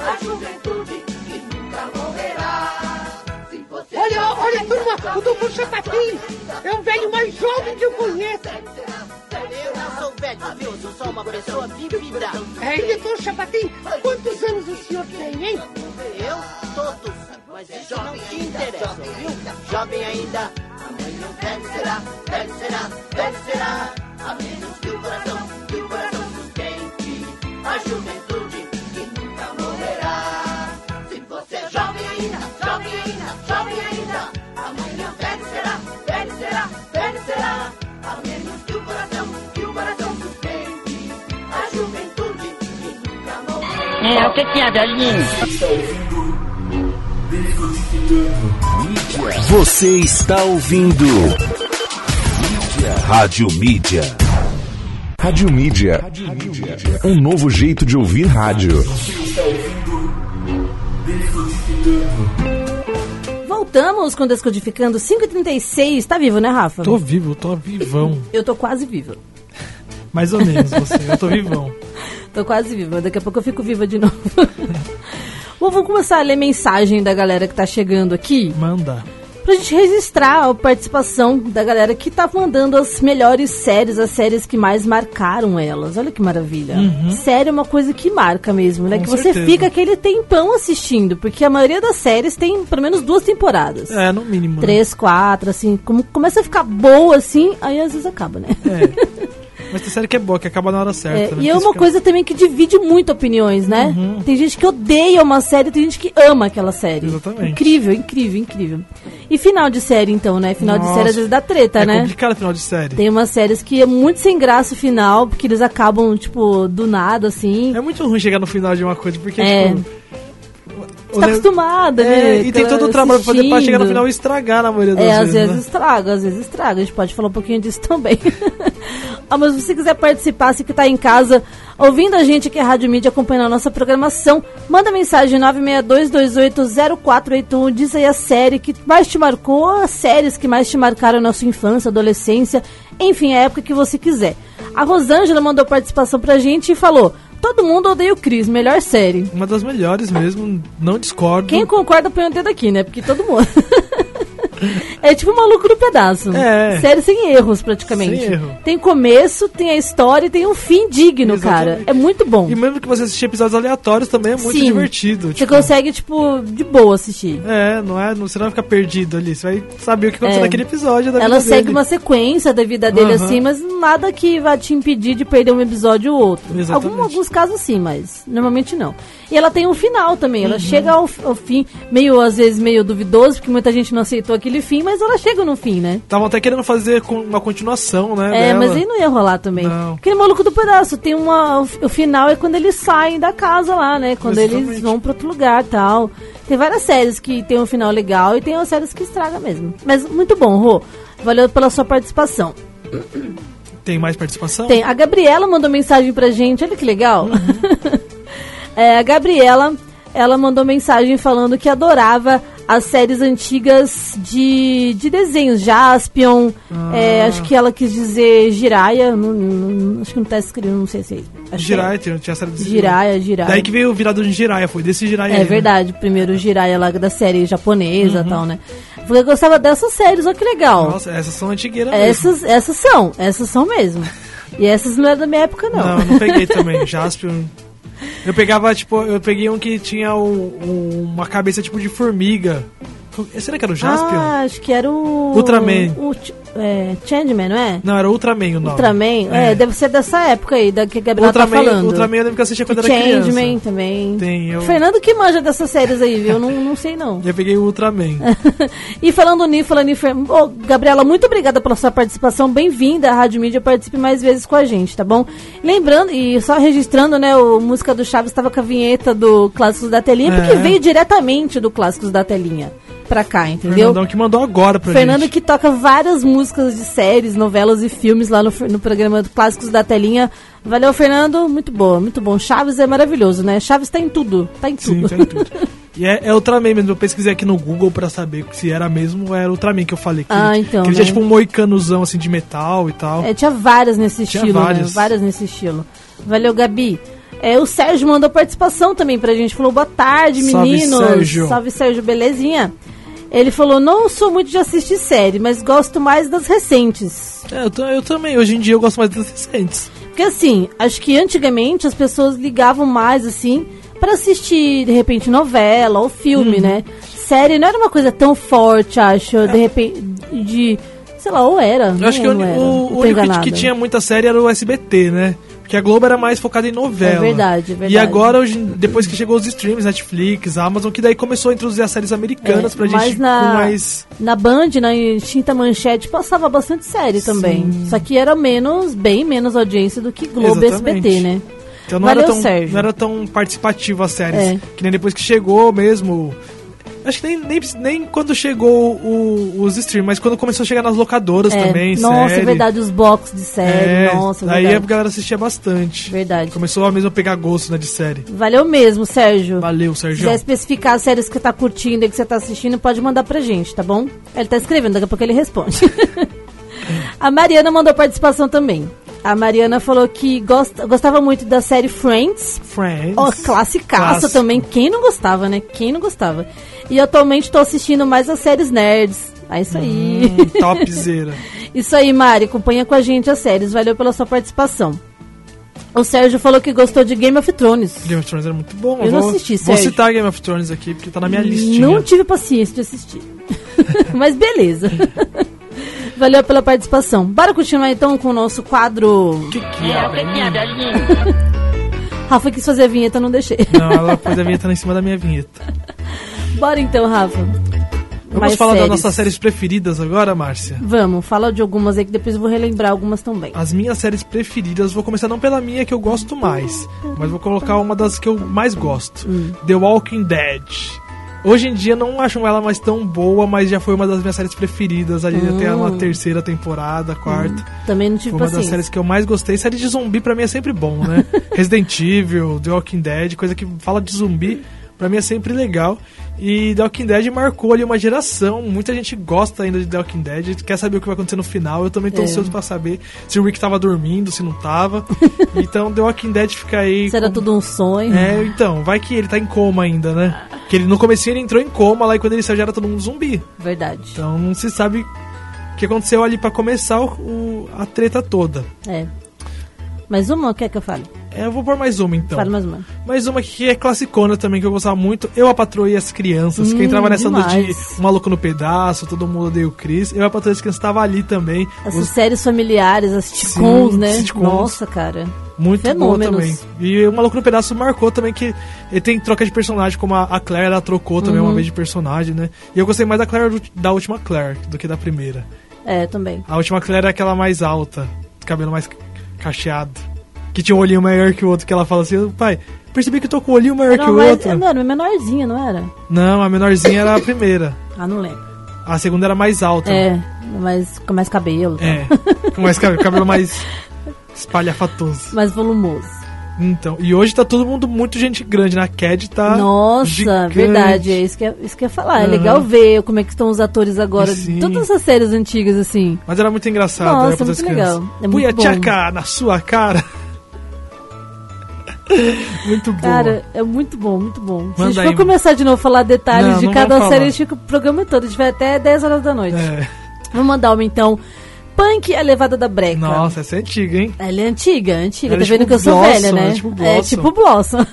a juventude que nunca morrerá. Se você Olha, olha, turma, o doutor Chapatinho é o velho mais jovem que eu conheço. Eu não sou velho, viu? Eu sou só uma pessoa vivida. É, doutor Chapatinho, quantos anos o senhor tem, hein? Eu? Todos. Mas isso não te interessa, viu? Jovem ainda. Amanhã velho será, velho será, velho será. A menos que o coração, que o coração sustente a juventude que nunca morrerá. Se você é jovem ainda, jovem ainda, jovem ainda. Amanhã velho será, velho será, velho será. A menos que o coração, que o coração sustente a juventude que nunca morrerá. É, o que que é, velhinho? Você está ouvindo Mídia. Rádio Mídia. Rádio Mídia. Um novo jeito de ouvir rádio. Voltamos com Descodificando 536. Tá vivo, né, Rafa? Tô vivo, tô vivão. Eu tô quase viva. Mais ou menos você, eu tô vivão. Tô quase viva. Daqui a pouco eu fico viva de novo. Bom, vamos começar a ler mensagem da galera que tá chegando aqui. Manda. Pra gente registrar a participação da galera que tá mandando as melhores séries, as séries que mais marcaram elas. Olha que maravilha. Uhum. Série é uma coisa que marca mesmo, né? Com que você certeza. fica aquele tempão assistindo, porque a maioria das séries tem pelo menos duas temporadas. É, no mínimo. né? Três, quatro, assim, como começa a ficar boa assim, aí às vezes acaba, né? É. Mas tem série que é boa, que acaba na hora É, certa. né? e é uma coisa também que divide muito opiniões, né? Uhum. Tem gente que odeia uma série, tem gente que ama aquela série. Exatamente. Incrível, incrível, incrível. E final de série, então, né? Final de Nossa, série às vezes dá treta, é né? complicado final de série. Tem umas séries que é muito sem graça o final, porque eles acabam, tipo, do nada, assim. É muito ruim chegar no final de uma coisa, porque, É. tipo... Você tá acostumada, é, né? E tem todo o trabalho pra fazer pra chegar no final e estragar na maioria das É, às vezes, vezes né? estraga, às vezes estraga. A gente pode falar um pouquinho disso também. ah, mas se você quiser participar, se que tá em casa, ouvindo a gente aqui a Rádio Mídia, acompanhando a nossa programação, manda mensagem 962280481, diz aí a série que mais te marcou, as séries que mais te marcaram na sua infância, adolescência, enfim, a época que você quiser. A Rosângela mandou participação pra gente e falou: Todo mundo odeia o Cris, melhor série. Uma das melhores mesmo, não discordo. Quem concorda põe o dedo aqui, né? Porque todo mundo. é tipo maluco no pedaço. É. Série sem erros, praticamente. Sem erro. Tem começo, tem a história e tem um fim digno, cara. Exatamente. É muito bom. E mesmo que você assistir episódios aleatórios também é muito Sim. divertido. Você tipo, consegue, tipo, de boa assistir. É, não é? Não, você não vai ficar perdido ali. Você vai saber o que aconteceu É. naquele episódio da Ela segue dele. uma sequência da vida dele, Aham. assim, mas nada que vá te impedir de perder um episódio ou outro. Exatamente. Algum, alguns casos sim, mas normalmente não. E ela tem um final também. Uhum. Ela chega ao, ao fim, meio, às vezes, meio duvidoso, porque muita gente não aceitou aquele fim, mas ela chega no fim, né? Estavam até querendo fazer uma continuação, né? É, dela. mas aí não ia rolar também. Não. Aquele maluco do pedaço, tem uma. O, final é quando eles saem da casa lá, né? Quando eles Exatamente. vão pra outro lugar e tal. Tem várias séries que tem um final legal e tem umas séries que estraga mesmo. Mas muito bom, Rô. Valeu pela sua participação. Tem mais participação? Tem. A Gabriela mandou mensagem pra gente, olha que legal. Uhum. É, a Gabriela, ela mandou mensagem falando que adorava as séries antigas de, de desenhos, Jaspion, Ah. é, acho que ela quis dizer Jiraya, não- não- acho que não tá escrito, não sei se que Jiraya, tinha, tinha a série é. do Jiraya, Jiraya. Daí que veio o virado de Jiraya, foi desse Jiraya É aí, né? verdade, primeiro o Jiraya lá da série japonesa e Uhum. tal, né? Porque eu gostava dessas séries, olha que legal. Nossa, essas são antigueiras mesmo. essas, essas são, essas são mesmo. E essas não é da minha época, não. Não, eu não peguei também. Jaspion. Eu pegava, tipo, eu peguei um que tinha o- o- uma cabeça tipo de formiga. Será que era o Jaspion? Ah, acho que era o. Ultraman. O, é, Changeman, não é? Não, era Ultraman o nome. Ultraman? É. deve ser dessa época aí, da que a Gabriela tá Ultraman, falando. Ultraman eu lembro que assistia quando o era criança. Changeman também. Tem, eu- Fernando que manja dessas séries aí, viu? não, não sei não. Eu peguei o Ultraman. e falando nisso, falando em Ô, Gabriela, muito obrigada pela sua participação. Bem-vinda à Rádio Mídia. Participe mais vezes com a gente, tá bom? Lembrando, e só registrando, né? O Música do Chaves estava com a vinheta do Clássicos da Telinha, É. porque veio diretamente do Clássicos da Telinha pra cá, entendeu? Fernandão que mandou agora pra Fernando gente. que toca várias músicas de séries, novelas e filmes lá no, no programa Clássicos da Telinha. Valeu, Fernando. Muito bom, muito bom. Chaves é maravilhoso, né? Chaves tá em tudo. Tá em Sim, tudo. tem tudo. E é, é Ultraman mesmo. Eu pesquisei aqui no Google pra saber se era mesmo ou era Ultraman que eu falei. Que, Ah, então, Que ele tinha né? tipo um moicanozão assim de metal e tal. É, tinha várias nesse Tinha estilo, várias. né? Várias nesse estilo. Valeu, Gabi. É, o Sérgio mandou participação também pra gente. Falou, boa tarde, Salve, meninos. Sérgio. Salve, Sérgio, belezinha? Ele falou, não sou muito de assistir série, mas gosto mais das recentes. É, eu, eu também. Hoje em dia eu gosto mais das recentes. Porque assim, acho que antigamente as pessoas ligavam mais, assim, pra assistir, de repente, novela ou filme, Uhum. né? Série não era uma coisa tão forte, acho, de repente, de... Sei lá, ou era, Eu acho que o, era, o- o único que, que tinha muita série era o SBT, né? Porque a Globo era mais focada em novela. É verdade, é verdade. E agora, hoje, depois que chegou os streams, Netflix, Amazon, que daí começou a introduzir as séries americanas É, pra mas gente na, mais. na Band, na extinta manchete, passava bastante série também. Só que era menos, bem menos audiência do que Globo e. SBT, né? Então não, Valeu, era tão, Sérgio. não era tão participativo as séries. É. Que nem depois que chegou mesmo. Acho que nem, nem, nem quando chegou o- os streams, mas quando começou a chegar nas locadoras É, também. Nossa, série. é verdade, os box de série, É, nossa, é daí verdade. a galera assistia bastante. Verdade. Começou a mesmo a pegar gosto né, de série. Valeu mesmo, Sérgio. Valeu, Se Sérgio. quiser especificar as séries que você tá curtindo e que você tá assistindo, pode mandar pra gente, tá bom? Ele tá escrevendo, daqui a pouco ele responde. a Mariana mandou participação também. A Mariana falou que gosta, gostava muito da série Friends. Friends. Ó, classicaça também. Quem não gostava, né? Quem não gostava? E atualmente tô assistindo mais as séries nerds. É isso aí. Hum, topzera. Isso aí, Mari. Acompanha com a gente as séries. Valeu pela sua participação. O Sérgio falou que gostou de Game of Thrones. Game of Thrones era muito bom. Eu não vou, assisti, Vou Sérgio. citar Game of Thrones aqui, porque tá na minha listinha. Não tive paciência de assistir. Mas beleza. Valeu pela participação. Bora continuar então com o nosso quadro. Que que É, é, velhinho? Rafa quis fazer a vinheta, não deixei. Não, ela pôs a vinheta lá em cima da minha vinheta. Bora então, Rafa. Vamos Mais falar das séries. nossas séries preferidas agora, Márcia? Vamos, fala de algumas aí que depois eu vou relembrar algumas também. As minhas séries preferidas, vou começar não pela minha que eu gosto mais, mas vou colocar uma das que eu mais gosto: Hum. The Walking Dead. Hoje em dia não acho ela mais tão boa, mas já foi uma das minhas séries preferidas ali até Hum. uma terceira temporada, quarta. Também não tive Foi uma das paciência. séries que eu mais gostei. Série de zumbi pra mim é sempre bom, né? Resident Evil, The Walking Dead, coisa que fala de zumbi, pra mim é sempre legal. E The Walking Dead marcou ali uma geração. Muita gente gosta ainda de The Walking Dead, quer saber o que vai acontecer no final. Eu também tô É. ansioso pra saber se o Rick tava dormindo, se não tava. então The Walking Dead fica aí. Isso era com- tudo um sonho. É, então, vai que ele tá em coma ainda, né? Que ele no comecinho ele entrou em coma lá e quando ele saiu já era todo mundo zumbi. Verdade. Então não se sabe o que aconteceu ali pra começar o- o- a treta toda. É. Mais uma ou quer que eu fale? É, eu vou pôr mais uma então. Fale mais uma. Mais uma que é classicona também, que eu gostava muito. Eu, a Patroa e as Crianças. Hum, que entrava nessa de Maluco no Pedaço, Todo Mundo Odeia o Chris. Eu, a Patroa e as Crianças, estava ali também. Essas Os- séries familiares, as sitcoms, Sim, né? sitcoms. Nossa, cara. Muito boa Fenômenos. também. E o Maluco no Pedaço marcou também que ele tem troca de personagem, como a, Claire, ela trocou também Uhum. uma vez de personagem, né? E eu gostei mais da Claire da última Claire do que da primeira. É, também. A última Claire é aquela mais alta, cabelo mais cacheado. Que tinha um olhinho maior que o outro, que ela fala assim, pai, percebi que eu tô com o olhinho maior que o mais, outro. não, era menorzinha, não era? Não, a menorzinha era a primeira. Ah, não lembro. A segunda era mais alta. É, mas com mais cabelo. tá? É. Com mais cabelo, cabelo mais espalhafatoso. Mais volumoso. Então, e hoje tá todo mundo muito gente grande, né? A Cad tá. Nossa, gigante. verdade, é isso que, é, isso que eu ia falar. É Aham. legal ver como é que estão os atores agora. Sim. Todas essas séries antigas, assim. Mas era muito engraçado, Nossa, era pra muito legal. É muito tchaca na sua cara. muito bom. Cara, é muito bom, muito bom. Se a gente aí. for começar de novo a falar detalhes Não, de não cada série, a gente fica o programa todo. A gente vai até 10 horas da noite. É. Vamos mandar uma então. Punk, a levada da breca. Nossa, essa é antiga, hein? Ela é antiga, antiga. Ela tá é vendo tipo que eu sou Blossom, velha, né? é tipo É Blossom. tipo Blossom.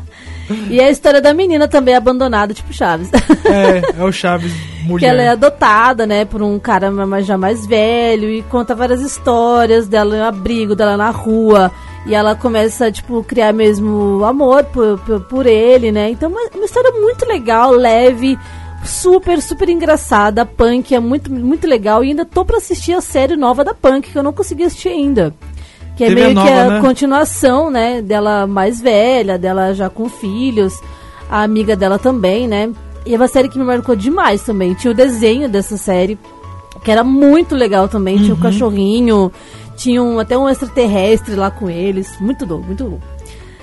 e é a história da menina também abandonada, tipo Chaves. É, é o Chaves mulher. que ela é adotada, né, por um cara já mais velho e conta várias histórias dela no abrigo, dela na rua. E ela começa, tipo, criar mesmo amor por, por, por ele, né? Então, uma, uma história muito legal, leve, super, super engraçada. A Punk é muito, muito legal. E ainda tô pra assistir a série nova da Punk, que eu não consegui assistir ainda. Que é Teve a meio que nova, a né? continuação, né? Dela mais velha, dela já com filhos, a amiga dela também, né? E é uma série que me marcou demais também. Tinha o desenho dessa série, que era muito legal também. Tinha o Uhum. cachorrinho, tinha um, até um extraterrestre lá com eles. Muito bom, muito bom.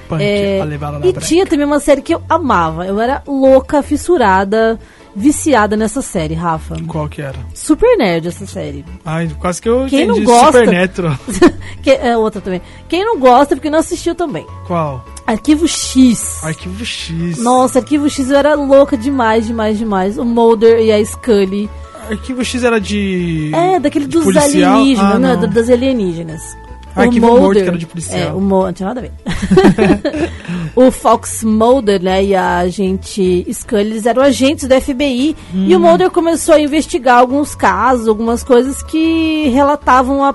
Punk, É, e tinha também uma série que eu amava. Eu era louca, fissurada, viciada nessa série, Rafa. Qual que era? Super nerd essa série. Ai, quase que eu Quem não gosta- Supernatural. que, é outra também. Quem não gosta é porque não assistiu também. Qual? Arquivo X. Arquivo X. Nossa, Arquivo X eu era louca demais, demais, demais. O Mulder e a Scully. Arquivo X era de. É, daquele de dos policial? alienígenas, Ah, né? não. do- Das alienígenas. Arquivo Morto, que era de policial. É, o Mulder, não tinha nada a ver. o Fox Mulder, né, e a agente Scully, eles eram agentes do FBI. Hum. E o Mulder começou a investigar alguns casos, algumas coisas que relatavam a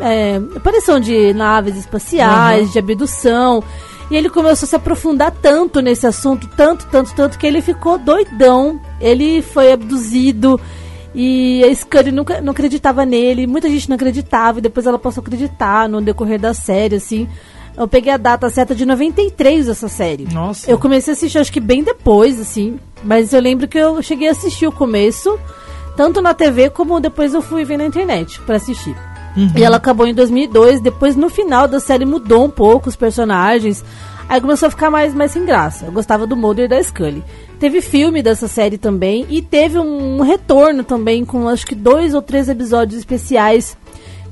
é, aparição de naves espaciais, Aham. de abdução. E ele começou a se aprofundar tanto nesse assunto, tanto, tanto, tanto, que ele ficou doidão. Ele foi abduzido e a Scully nunca, não acreditava nele. Muita gente não acreditava e depois ela passou a acreditar no decorrer da série, assim. Eu peguei a data certa de 93 dessa série. Nossa. Eu comecei a assistir, acho que bem depois, assim. Mas eu lembro que eu cheguei a assistir o começo, tanto na TV como depois eu fui ver na internet pra assistir. Uhum. E ela acabou em 2002. Depois, no final da série, mudou um pouco os personagens. Aí começou a ficar mais, mais sem graça. Eu gostava do Mulder e da Scully. Teve filme dessa série também. E teve um, retorno também com acho que dois ou três episódios especiais.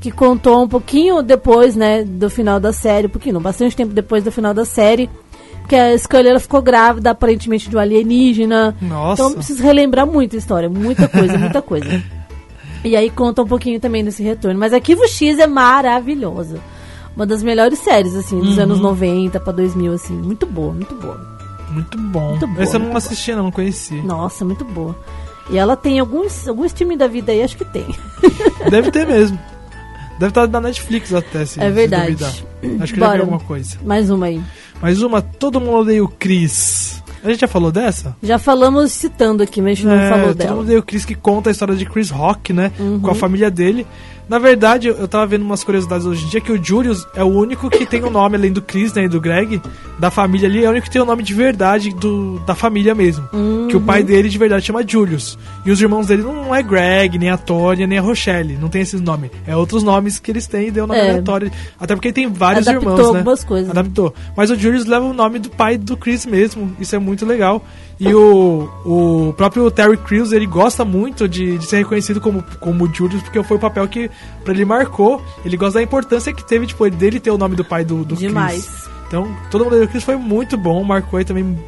Que contou um pouquinho depois, né, do final da série. Um pouquinho, bastante tempo depois do final da série. Que a Scully ela ficou grávida, aparentemente, de um alienígena. Nossa. Então, preciso relembrar muito a história. Muita coisa, muita coisa. E aí conta um pouquinho também desse retorno. Mas Arquivo X é maravilhosa. Uma das melhores séries, assim, dos Uhum. anos 90 pra 2000, assim. Muito boa, muito boa. Muito bom. Muito boa, Essa eu não muito assistia, não, não conhecia. Nossa, muito boa. E ela tem alguns, alguns times da vida aí, acho que tem. Deve ter mesmo. Deve estar na Netflix até, se É se verdade. duvidar. Acho que já vi Bora. alguma coisa. Mais uma aí. Mais uma, todo mundo odeia o Chris. A gente já falou dessa? Já falamos citando aqui, mas a gente não É, falou todo dela. mundo odeia o Chris que conta a história de Chris Rock, né? Uhum. Com a família dele. Na verdade, eu- tava vendo umas curiosidades hoje em dia que o Julius é o único que tem o nome, além do Chris, né, e do Greg, da família ali, é o único que tem o nome de verdade do, da família mesmo. Que o Uhum. pai dele de verdade chama Julius. E os irmãos dele não é Greg, nem a Tônia, nem a Rochelle. Não tem esses nomes. É outros nomes que eles têm e deu nome É. aleatório. Até porque tem vários Adaptou irmãos, né? algumas coisas. Adaptou. Mas o Julius leva o nome do pai do Chris mesmo. Isso é muito legal. E o, o próprio Terry Crews, ele gosta muito de, de ser reconhecido como, como Julius, porque foi o papel que pra ele marcou. Ele gosta da importância que teve, tipo, dele ter o nome do pai do, do Demais. Chris. Então, todo mundo do Chris foi muito bom, marcou aí também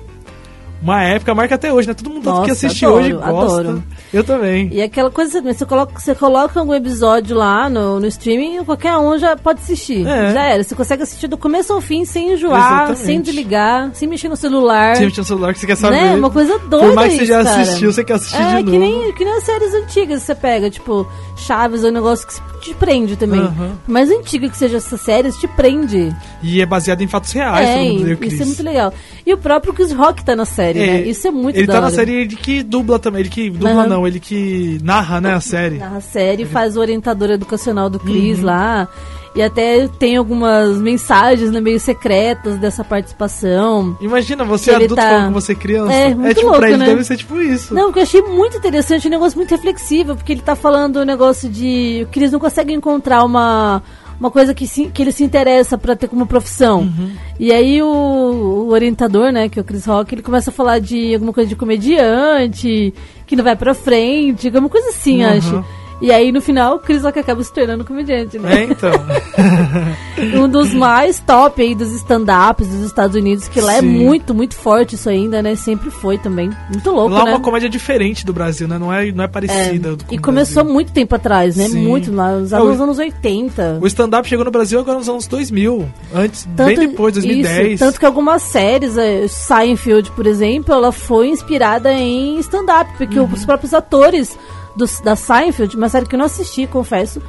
uma época, marca até hoje, né? Todo mundo Nossa, que assiste adoro, hoje gosta. adoro. Eu também. E aquela coisa, assim, você coloca, você coloca algum episódio lá no, no streaming, qualquer um já pode assistir. É. Já era. Você consegue assistir do começo ao fim sem enjoar, Exatamente. sem desligar, sem mexer no celular. Você no celular que você quer saber. Né? Uma coisa doida Por mais que você já cara. assistiu, você quer assistir é, de novo. que nem, que nem as séries antigas você pega, tipo, Chaves, é um negócio que te prende também. Por mais antiga que seja essas séries, te prende. E é baseado em fatos reais, é, todo mundo isso Chris. é muito legal. E o próprio Chris Rock tá na série. Série, né? Isso é muito Ele tá na série ele que dubla também. Ele que dubla Aham. não, ele que narra, né, a série. narra a série, faz o orientador educacional do Cris Uhum. lá. E até tem algumas mensagens né, meio secretas dessa participação. Imagina, você adulto tá- falando você criança. É, muito tipo, louco, pra ele né? deve ser tipo isso. Não, o que eu achei muito interessante, um negócio muito reflexivo, porque ele tá falando o negócio de. que eles não conseguem encontrar uma. Uma coisa que, se- que ele se interessa pra ter como profissão. Uhum. E aí o, o orientador, né, que é o Chris Rock, ele começa a falar de alguma coisa de comediante, que não vai pra frente, alguma coisa assim, Uhum. acho. E aí no final o Chris Rock acaba se tornando comediante, né? É, então. um dos mais top aí dos stand-ups dos Estados Unidos, que lá é Sim. muito, muito forte isso ainda, né? Sempre foi também. Muito louco, Lá é né? uma comédia diferente do Brasil, né? Não é, não é parecida. com E começou Brasil. muito tempo atrás, né? Sim. Muito, lá, nos É, anos, anos 80. O stand-up chegou no Brasil agora nos anos 2000. Antes, Tanto- bem depois, 2010. Isso, tanto que algumas séries, eh, Seinfeld, por exemplo, ela foi inspirada em stand-up, porque Uhum. os próprios atores dos- da Seinfeld, uma série que eu não assisti, confesso,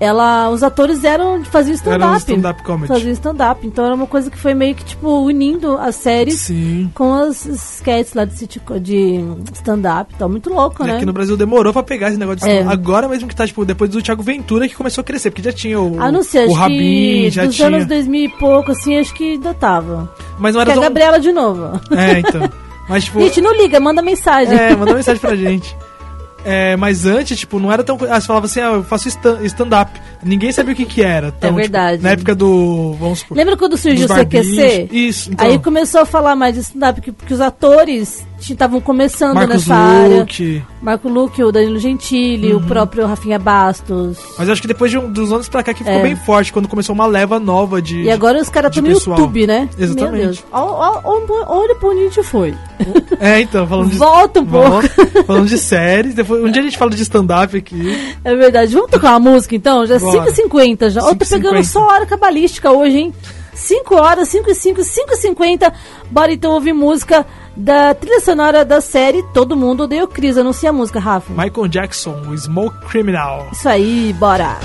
ela, os atores eram faziam Era um stand-up. stand-up comedy. Faziam stand-up. Então era uma coisa que foi meio que, tipo, unindo as séries Sim. com as sketches lá de, de stand-up. Então, muito louco, E né? aqui no Brasil demorou pra pegar esse negócio de É. stand-up. Agora mesmo que tá, tipo, depois do Thiago Ventura que começou a crescer, porque já tinha o, Ah, não sei, o Rabin, já dos tinha. anos 2000 e pouco, assim, acho que ainda tava. Mas não era é a. Gabriela de novo. É, então. Mas, tipo... Gente, não liga, manda mensagem. É, manda mensagem pra gente. É, mas antes, tipo, não era tão. Ah, você falava assim, ah, eu faço stand- stand-up. Ninguém sabia o que que era. Então, É verdade. tipo, na época do. Vamos supor. Lembra quando surgiu o CQC? Isso, então. Aí começou a falar mais de stand-up, porque, porque os atores estavam começando Marcos nessa área. Luque. Marco Luque, o Danilo Gentili, Uhum. o próprio Rafinha Bastos. Mas acho que depois de um- dos anos pra cá que ficou É. bem forte, quando começou uma leva nova de. E agora os caras estão no pessoal. YouTube, né? Exatamente. Olha pra onde a gente foi. É, então, falando de. Volta um pouco. Volta, falando de séries. Depois, um dia a gente fala de stand-up aqui. É verdade. Vamos tocar uma música então? Já é Bora. 5h50 já. Ó, tô 5h50. pegando só a hora cabalística hoje, hein? 5 horas, 5 e 5, 5 e 50. Bora então ouvir música da trilha sonora da série Todo Mundo Odeia o Cris. Anuncia a música, Rafa. Michael Jackson, o Smoke Criminal. Isso aí, bora.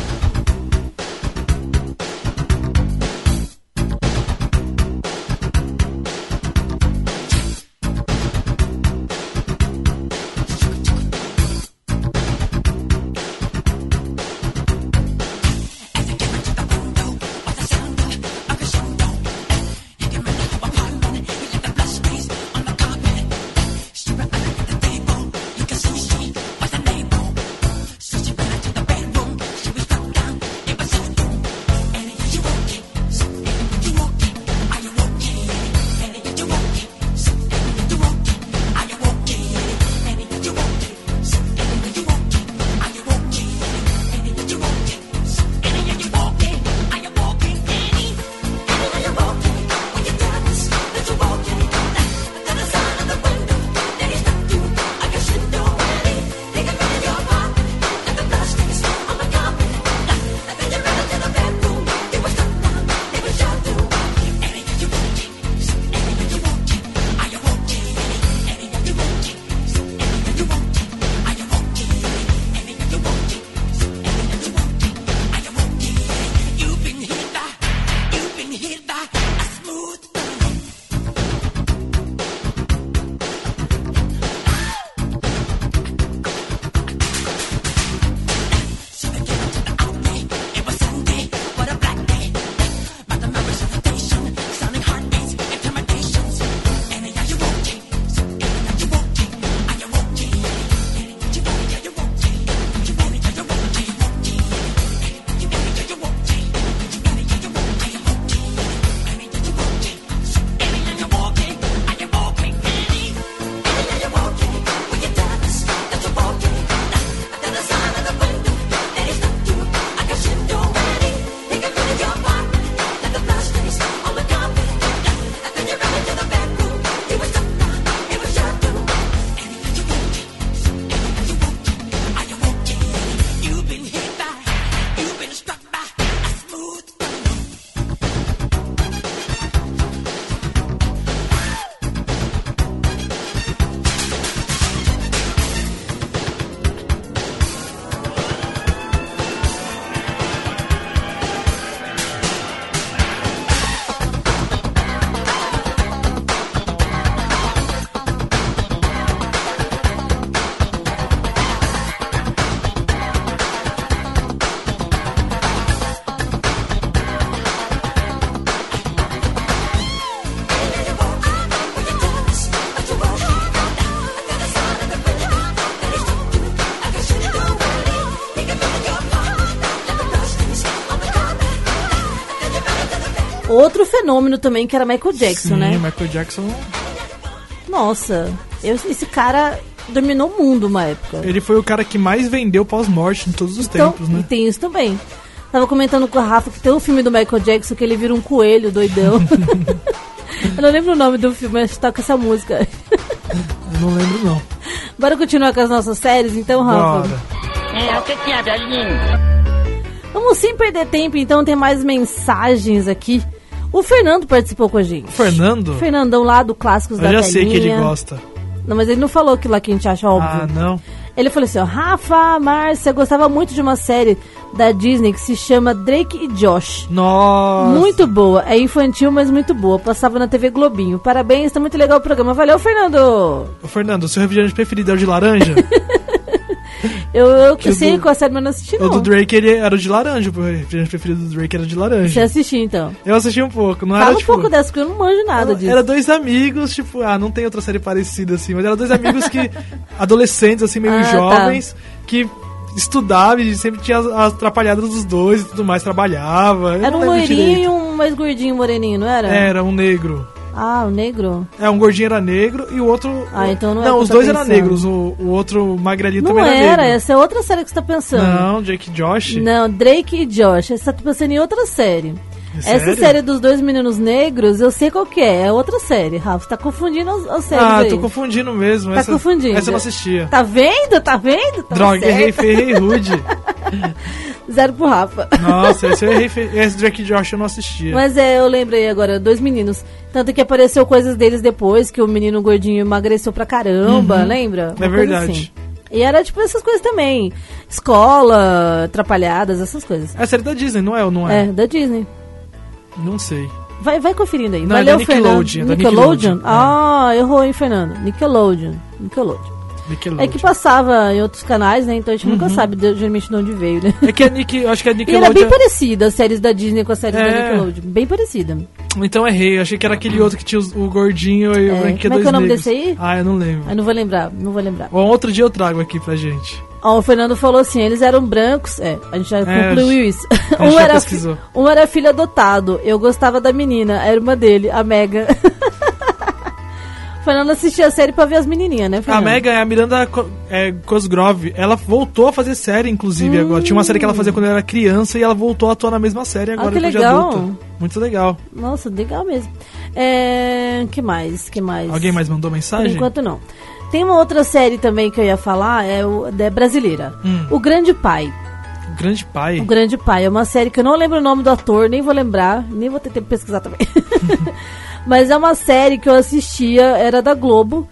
Outro fenômeno também que era Michael Jackson, Sim, né? Michael Jackson. Nossa, eu- esse cara dominou o mundo uma época. Ele foi o cara que mais vendeu pós-morte em todos os Então, tempos, e né? tem isso também. Tava comentando com a Rafa que tem um filme do Michael Jackson que ele vira um coelho doidão. eu não lembro o nome do filme, mas toca essa música. Eu não lembro, não. Bora continuar com as nossas séries, então, Rafa? Bora. É, o que que é, velhinho? Vamos sem perder tempo, então, tem mais mensagens aqui. O Fernando participou com a gente. Fernando? Fernandão lá do Clássicos Eu da já sei que ele gosta. Não, mas ele não falou aquilo lá que a gente acha óbvio. Ah, não. Ele falou assim, ó, Rafa, Márcia, gostava muito de uma série da Disney que se chama Drake e Josh. Nossa. Muito boa, é infantil, mas muito boa. Passava na TV Globinho. Parabéns, tá muito legal o programa. Valeu, Fernando! Ô, Fernando, seu refrigerante preferido é o de laranja? Eu, eu Que o sei qual a série, mas não assisti o não. do Drake ele era o de laranja, o refrigerante preferido do Drake era de Você laranja. assistiu então. Eu assisti um pouco, não Fala era um tipo... pouco dessa, porque eu não manjo nada disso. Era dois amigos, tipo, ah, não tem outra série parecida assim, mas eram dois amigos que, adolescentes, assim, meio Ah, tá. jovens, que estudavam e sempre tinha as, as atrapalhadas dos dois e tudo mais, trabalhava. Era um loirinho e um mais gordinho moreninho, não era? Era um negro. Ah, o negro? É, um gordinho era negro e o outro. Ah, então não é Não, os dois eram negros, o, o outro magrelinho Não também era, era, negro. essa é outra série que você tá pensando. Não, Jake e Josh. Não, Drake e Josh. Você tá pensando em outra série. É Essa série dos dois meninos negros, eu sei qual que é. É outra série, Rafa. Você tá confundindo as, as séries Ah, aí. tô confundindo mesmo. Tá essa, confundindo. Essa eu não assistia. Tá vendo? Tá vendo? Tá Droga, errei feio, errei rude. Zero pro Rafa. Nossa, esse eu errei feio. Esse Drake Josh eu não assistia. Mas é, eu lembrei agora, dois meninos. Tanto que apareceu coisas deles depois, que o menino gordinho emagreceu pra caramba, Uhum. lembra? É Uma coisa verdade. assim. E era tipo essas coisas também. Escola, atrapalhadas, essas coisas. É série da Disney, não é ou não é? É, da Disney. Não sei. Vai, vai conferindo aí. Não, Valeu, é da Nickelodeon, Fernando. da Nickelodeon? Nickelodeon, é. Ah, errou, hein, Fernando? Nickelodeon. Nickelodeon. Nickelodeon. É que passava em outros canais, né? Então a gente nunca Uhum. sabe de, geralmente de onde veio, né? É que a Nick, eu acho que a E era Nickelodeon. bem parecida as séries da Disney com as séries da É. Nickelodeon. Bem parecida. Então errei, eu achei que era aquele outro que tinha o gordinho e o É. branquinho Como é que é o nome negros. desse aí? Ah, eu não lembro. Aí não vou lembrar, não vou lembrar. Bom, outro dia eu trago aqui pra gente. Ó, o Fernando falou assim, eles eram brancos. É, a gente já É, concluiu isso. a um, era pesquisou. um era filho adotado. Eu gostava da menina, a irmã dele, a Mega. O Fernando assistia a série pra ver as menininhas, né, A Fernando? Mega é a Miranda é, Cosgrove. Ela voltou a fazer série, inclusive, agora. Tinha uma série que ela fazia quando ela era criança e ela voltou a atuar na mesma série agora Ah, que depois de legal. adulta. Muito legal. Nossa, legal mesmo. É, que mais? Que mais? Alguém mais mandou Por mensagem? enquanto não. Tem uma outra série também que eu ia falar, é, o, é brasileira. Hum. O Grande Pai. O Grande Pai. O Grande Pai. É uma série que eu não lembro o nome do ator, nem vou lembrar, nem vou ter tempo de pesquisar também. Mas é uma série que eu assistia, era da Globo.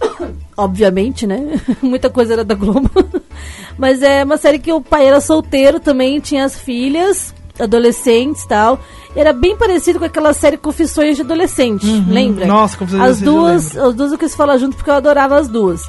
Obviamente, né? Muita coisa era da Globo. Mas é uma série que o pai era solteiro também, tinha as filhas, adolescentes e tal. Era bem parecido com aquela série Confissões de Adolescente, lembra? Uhum. Nossa, Confissões de Adolescente, duas, as duas eu quis falar junto porque eu adorava as duas.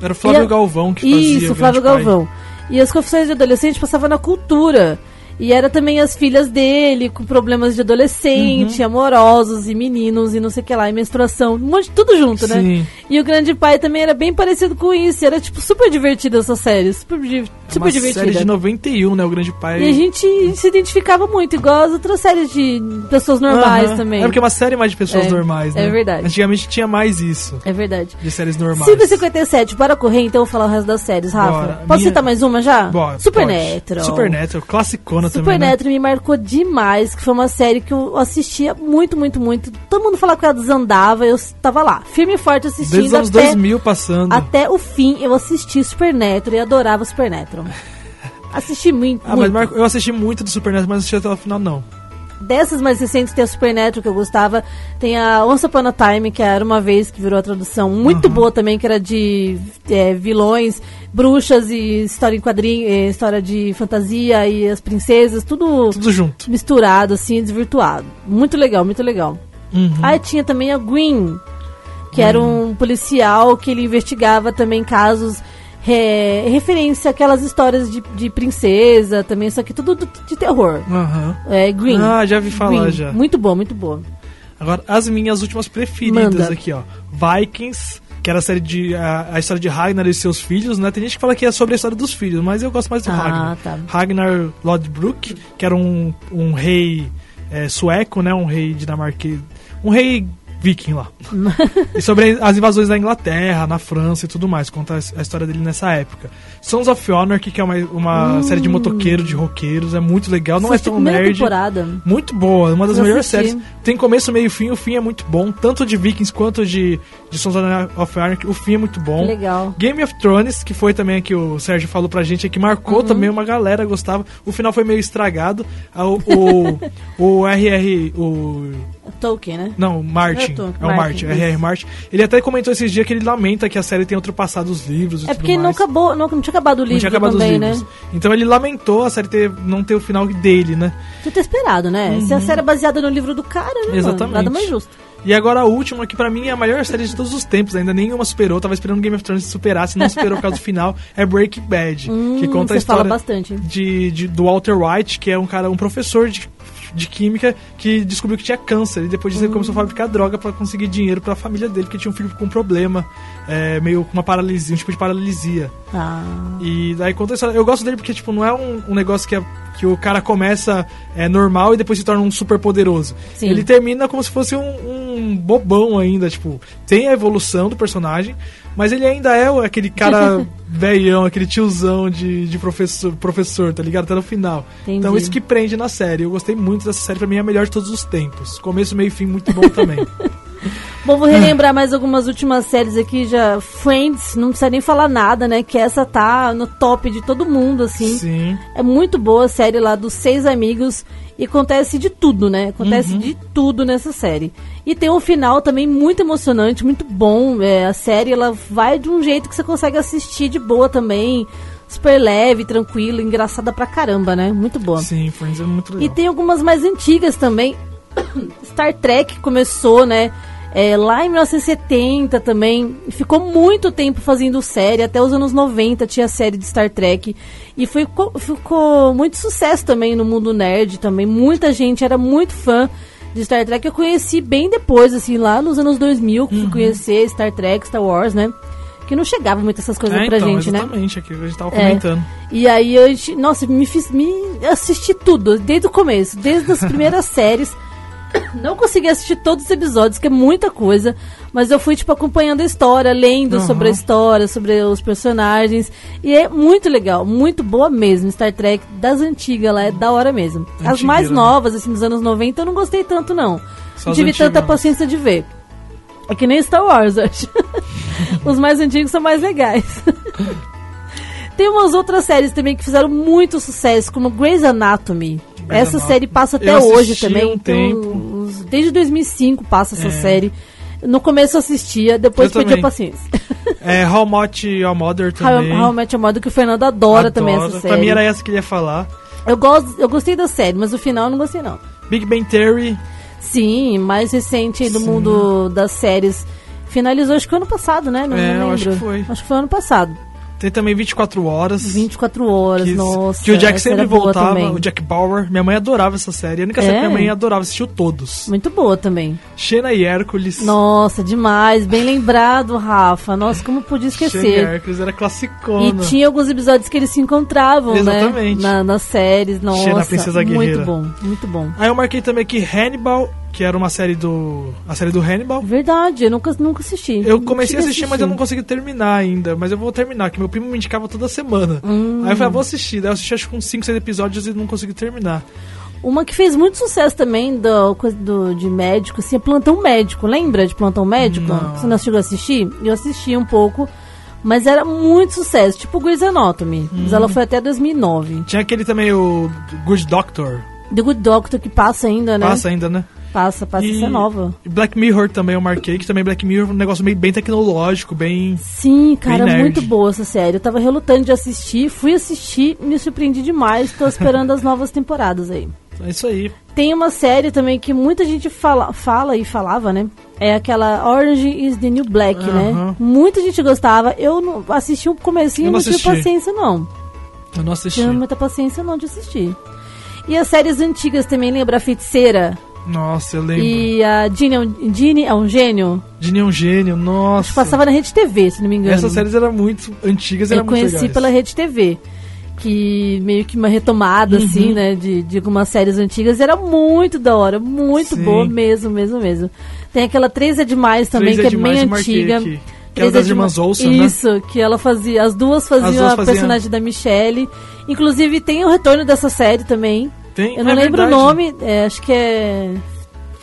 Era o Flávio E Galvão que fazia. Isso, Flávio Grande Pai. Galvão. E as confissões de adolescente passavam na cultura. E era também as filhas dele, com problemas de adolescente, Uhum. amorosos, e meninos, e não sei o que lá, e menstruação, um monte tudo junto, né? Sim. E o Grande Pai também era bem parecido com isso. Era, tipo, super divertida essa série. Super, di- super uma divertida. série de 91, né? O Grande Pai. E a gente se identificava muito, igual as outras séries de pessoas normais Aham. também. É porque é uma série mais de pessoas É, normais, né? é verdade. Antigamente tinha mais isso. É verdade. De séries normais. Silvia 57, bora correr então, vou falar o resto das séries, Rafa. Bora. Posso Minha- citar mais uma já? Bora, Supernatural. pode. Supernatural, também, né? Supernatural me marcou demais, que foi uma série que eu assistia muito, muito, muito. Todo mundo falava que ela desandava, eu tava lá, firme e forte assistindo Desde os anos até, 2000 passando. até o fim. Eu assisti Supernatural e adorava Supernatural. Assisti muito, Ah, mas muito. Marco, eu assisti muito do Supernatural, mas não assisti até o final, não. Dessas mais recentes tem a Supernatural que eu gostava. Tem a Once Upon a Time, que era uma vez que virou a tradução. Muito boa também, que era de é, vilões, bruxas e história em quadrinho, é, história de fantasia e as princesas, tudo, Tudo junto. misturado, assim, desvirtuado. Muito legal, muito legal. Uhum. Aí tinha também a Green, que era um policial que ele investigava também casos referência àquelas histórias de, de princesa também, só que tudo do- de terror. Aham. É, Green. Ah, já vi falar Green. já. Muito boa, muito boa. Agora, as minhas últimas preferidas Manda. aqui, ó. Vikings, que era a série de. A, a história de Ragnar e seus filhos, né? Tem gente que fala que é sobre a história dos filhos, mas eu gosto mais do Ah, Ragnar. tá. Ragnar Lodbrok, que era um, um rei é, sueco, né? Um rei dinamarquês. Um rei viking lá. e sobre as invasões da Inglaterra, na França e tudo mais. Conta a história dele nessa época. Sons of Anarchy, que é uma, uma Hum. série de motoqueiro, de roqueiros. É muito legal. Não Assisti é tão nerd. temporada. Muito boa, uma das Eu melhores assisti. séries. Tem começo, meio e fim. O fim é muito bom, tanto de Vikings quanto de, de Sons of Anarchy. O fim é muito bom. Legal. Game of Thrones, que foi também que o Sérgio falou pra gente, que marcou Uhum. também uma galera, gostava. O final foi meio estragado. O, o, o RR. O, Tolkien, né? não, Martin. Eu tô- É o Martin, R.R. isso. Martin. Ele até comentou esses dias que ele lamenta que a série tenha ultrapassado os livros É porque não acabou, não, não tinha acabado o livro Não tinha acabado também, os né? livros. Então ele lamentou a série ter, não ter o final dele, né? Tinha ter esperado, né? Se a série é baseada no livro do cara, né? mano? Exatamente. Nada mais justo. E agora a última, que pra mim é a maior série de todos os tempos, ainda nenhuma superou. Tava esperando Game of Thrones se superasse, não superou por causa do final. É Breaking Bad, Hum, que conta a história bastante. de, de- do Walter White, que é um cara, um professor de, de química que descobriu que tinha câncer. E depois disso ele começou a fabricar droga pra conseguir dinheiro pra família dele, porque tinha um filho com um problema, é, meio com uma paralisia, um tipo de paralisia. Ah. E daí conta a história. Eu gosto dele porque, tipo, não é um, um negócio que, é- que o cara começa é, normal e depois se torna um super poderoso. Sim. Ele termina como se fosse um, um bobão ainda, tipo, tem a evolução do personagem, mas ele ainda é aquele cara velhão, aquele tiozão de, de professor, professor, tá ligado? Até no final. Entendi. Então isso que prende na série. Eu gostei muito dessa série, pra mim é a melhor de todos os tempos. Começo, meio e fim, muito bom também. Bom, vou relembrar mais algumas últimas séries aqui já. Friends, não precisa nem falar nada, né? Que essa tá no top de todo mundo, assim. Sim. É muito boa a série lá dos seis amigos e acontece de tudo, né? Acontece Uhum. de tudo nessa série. E tem um final também muito emocionante, muito bom. É, a série ela vai de um jeito que você consegue assistir de boa também. Super leve, tranquilo, engraçada pra caramba, né? Muito boa. Sim, Friends é muito legal. E tem algumas mais antigas também. Star Trek começou, né? é, lá em 1970 também. Ficou muito tempo fazendo série. Até os anos 90 tinha série de Star Trek. E foi, co- ficou muito sucesso também no mundo nerd também. Muita gente era muito fã de Star Trek. Eu conheci bem depois, assim, lá nos anos 2000. que Fui conhecer Star Trek, Star Wars, né? Que não chegava muito essas coisas é, pra então, gente, né? exatamente, aquilo que a gente tava É. comentando. E aí eu, nossa, me fiz, me assisti tudo, desde o começo, desde as primeiras séries. Não consegui assistir todos os episódios, que é muita coisa, mas eu fui tipo acompanhando a história, lendo Aham. sobre a história, sobre os personagens, e é muito legal, muito boa mesmo. Star Trek das antigas lá é da hora mesmo. As Antigueira, mais né? novas assim dos anos 90 eu não gostei tanto não. Só Não as tive tanta paciência de ver. É que nem Star Wars, eu acho. Os mais antigos são mais legais. Tem umas outras séries também que fizeram muito sucesso, como Grey's Anatomy. Grey's Essa Anatomy. série passa até hoje também. um tem tempo. desde 2005 passa essa É. série. No começo eu assistia, depois Eu perdi a paciência. É, How Much Your Mother How, também. How I Met Your Mother, que o Fernando adora também essa série. Pra mim era essa que ele ia falar. eu, gosto, eu gostei da série, mas o final eu não gostei não. Big Bang Theory. Sim, mais recente aí do Sim. mundo das séries. Finalizou acho que foi ano passado, né? Não, É, não eu lembro. acho que foi. Acho que foi ano passado. Tem também 24 horas. 24 horas, que, nossa. que o Jack sempre voltava, o Jack Bauer. Minha mãe adorava essa série. A única série É? que minha mãe adorava, assistiu todos. Muito boa também. Xena e Hércules. Nossa, demais. Bem lembrado, Rafa. Nossa, como podia Xena e esquecer. Hércules era E classicona. tinha alguns episódios que eles se encontravam, Exatamente. né? Na, nas séries. Nossa, Xena, Princesa muito Guerreira. bom, muito bom. Aí eu marquei também aqui Hannibal, que era uma série do. A série do Hannibal. Verdade, eu nunca, nunca assisti. Eu comecei a cheguei assistir, mas eu não consegui terminar ainda. Mas eu vou terminar, que meu primo me indicava toda semana. Hum. Aí eu falei, ah, vou assistir. Daí eu assisti acho que uns 5, 6 episódios e não consegui terminar. Uma que fez muito sucesso também do, do, de médico, assim, é Plantão Médico. Lembra de Plantão Médico? Não. Você não chegou a assistir? Eu assisti um pouco, mas era muito sucesso, tipo Grey's Anatomy. Mas Hum. ela foi até 2009. Tinha aquele também, o Good Doctor. The Good Doctor, que passa ainda, né? Passa ainda, né? Passa, passa, E- é nova. E Black Mirror também eu marquei, que também Black Mirror é um negócio meio bem tecnológico, bem. Sim, cara, nerd. muito boa essa série. Eu tava relutando de assistir, fui assistir, me surpreendi demais. Tô esperando as novas temporadas aí. É isso aí. Tem uma série também que muita gente fala, fala e falava, né? É aquela Orange is the New Black, né? Aham. Muita gente gostava. Eu não assisti um comecinho, Eu não, não tive paciência não. Eu não assisti. Tive muita paciência não de assistir. E as séries antigas também, lembra? A Feiticeira. Nossa, eu lembro. E a Ginny, é um- é um gênio. Ginny é um gênio, nossa. Passava na Rede TV, se não me engano. Essas séries eram muito antigas Eu eram muito conheci legais. pela Rede TV. que meio que uma retomada, Uhum. assim, né, de, de algumas séries antigas. Era muito da hora, muito Sim. boa mesmo, mesmo, mesmo. Tem aquela Três é Demais também, Três é que é Demais, bem eu antiga. aqui. Que Três era das é irmãs Olsen, né? Isso, que ela fazia, as duas faziam duas a faziam- personagem da Michelle. Inclusive tem o retorno dessa série também. Tem, Eu não é lembro verdade. o nome, é, acho que é...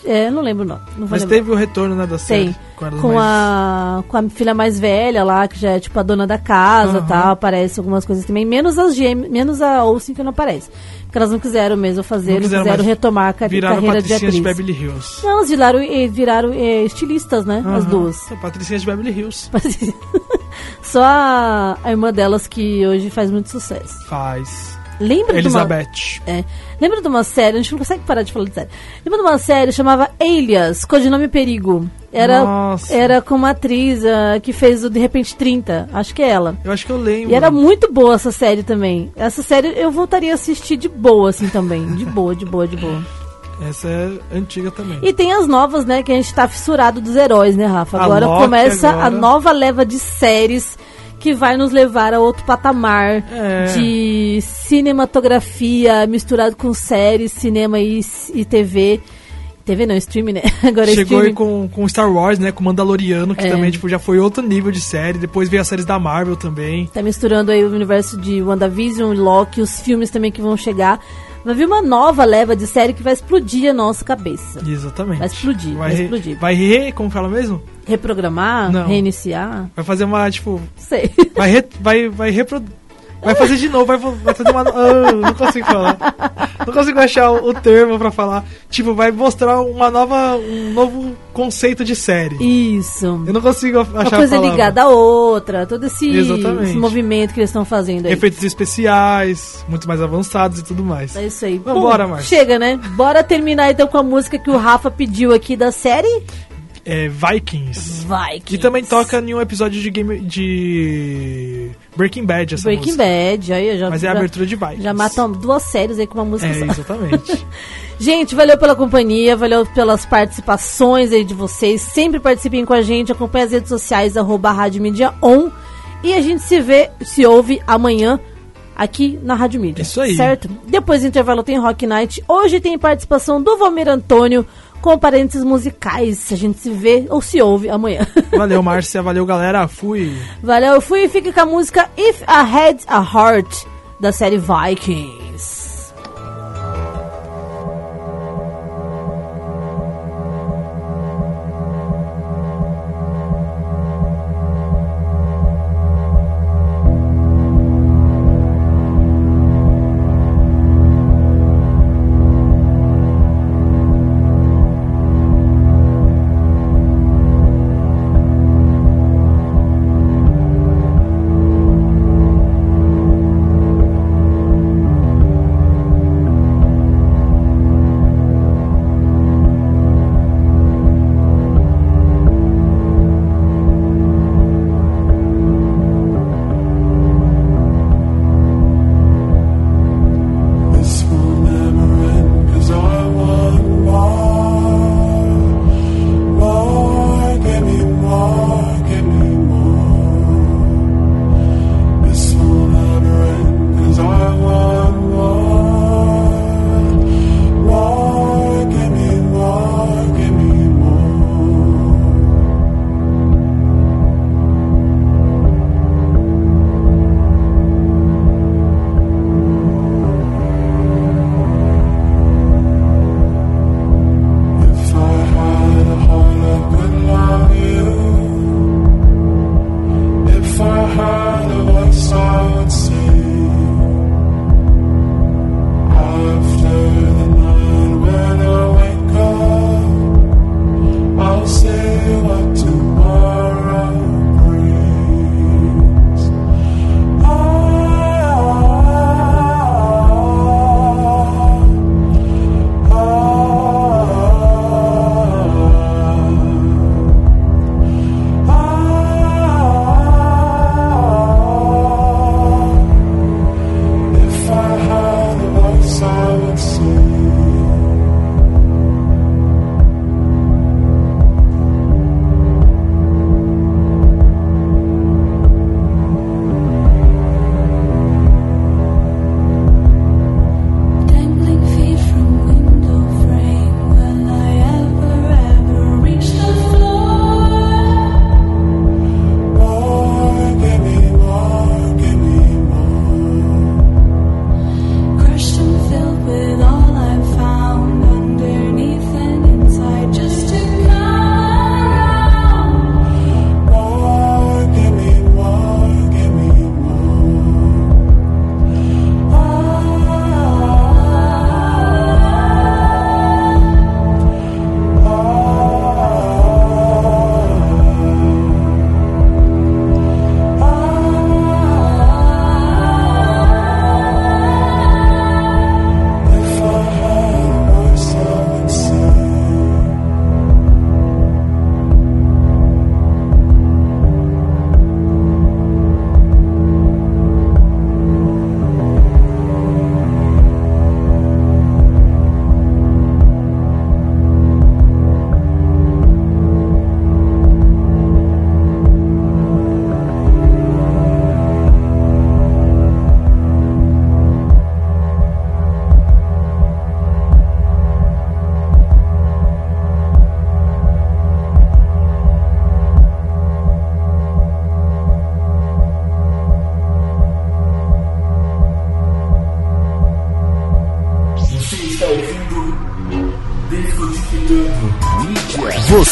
É, não lembro o nome. Não vou Mas lembrar. teve o retorno, né, da série. Tem. Com, mais- a, com a filha mais velha lá, que já é tipo a dona da casa e Aham. tal, aparece algumas coisas também, menos as gêmeas, menos a Olsen que não aparece. Porque elas não quiseram mesmo fazer, Não não quiseram quiseram, retomar a carreira de atriz. de Beverly Hills. Não, elas viraram, eh, viraram eh, estilistas, né? As Aham. duas. É, Patricinhas de Beverly Hills. Só a, a irmã delas que hoje faz muito sucesso. Faz. Lembra de uma... Elizabeth. É. Lembra de uma série, a gente não consegue parar de falar de série. Lembra de uma série chamava Alias, codinome Perigo. Era, Nossa. era com uma atriz ah, que fez o De Repente 30, acho que é ela. Eu acho que eu lembro. E era muito boa essa série também. Essa série eu voltaria a assistir de boa, assim, também. De boa, de boa, de boa. Essa é antiga também. E tem as novas, né, que a gente tá fissurado dos heróis, né, Rafa? Agora começa agora. a nova leva de séries que vai nos levar a outro patamar É. de cinematografia misturado com séries, cinema e, e TV. TV não, streaming, né? Agora é Chegou streaming. aí com, com Star Wars, né? Com Mandaloriano, que É. também tipo, já foi outro nível de série. Depois veio as séries da Marvel também. Tá misturando aí o universo de WandaVision, Loki, os filmes também que vão chegar. Vai vir uma nova leva de série que vai explodir a nossa cabeça. Exatamente. Vai explodir, vai, re- explodir. Vai re... Como fala mesmo? Reprogramar, Não. reiniciar, Vai fazer uma, tipo... sei. Vai, re... vai, vai repro... Vai fazer de novo, vai, vai fazer uma... Ah, não consigo falar. Não consigo achar o, termo pra falar. Tipo, vai mostrar uma nova... Um novo conceito de série. Isso. Eu não consigo achar Uma coisa ligada à outra, todo esse, esse movimento que eles estão fazendo aí. Efeitos especiais, muito mais avançados e tudo mais. É isso aí. Vambora, Márcia. Chega, né? Bora terminar então com a música que o Rafa pediu aqui da série É Vikings. Vikings. Que também toca em um episódio de game de Breaking Bad essa Breaking música. Bad. Aí, já, Mas é a abertura de Vikings. Já matam duas séries aí com uma música É, só. exatamente. Gente, valeu pela companhia, valeu pelas participações aí de vocês. Sempre participem com a gente, acompanhe as redes sociais, arroba Rádio Mídia On. E a gente se vê, se ouve amanhã aqui na Rádio Mídia. Isso aí. Certo? Depois do intervalo tem Rock Night. Hoje tem participação do Valmir Antônio com parênteses musicais. A gente se vê ou se ouve amanhã. valeu, Márcia. Valeu, galera. Fui. Valeu, eu fui e fique com a música If I Had a Heart da série Vikings.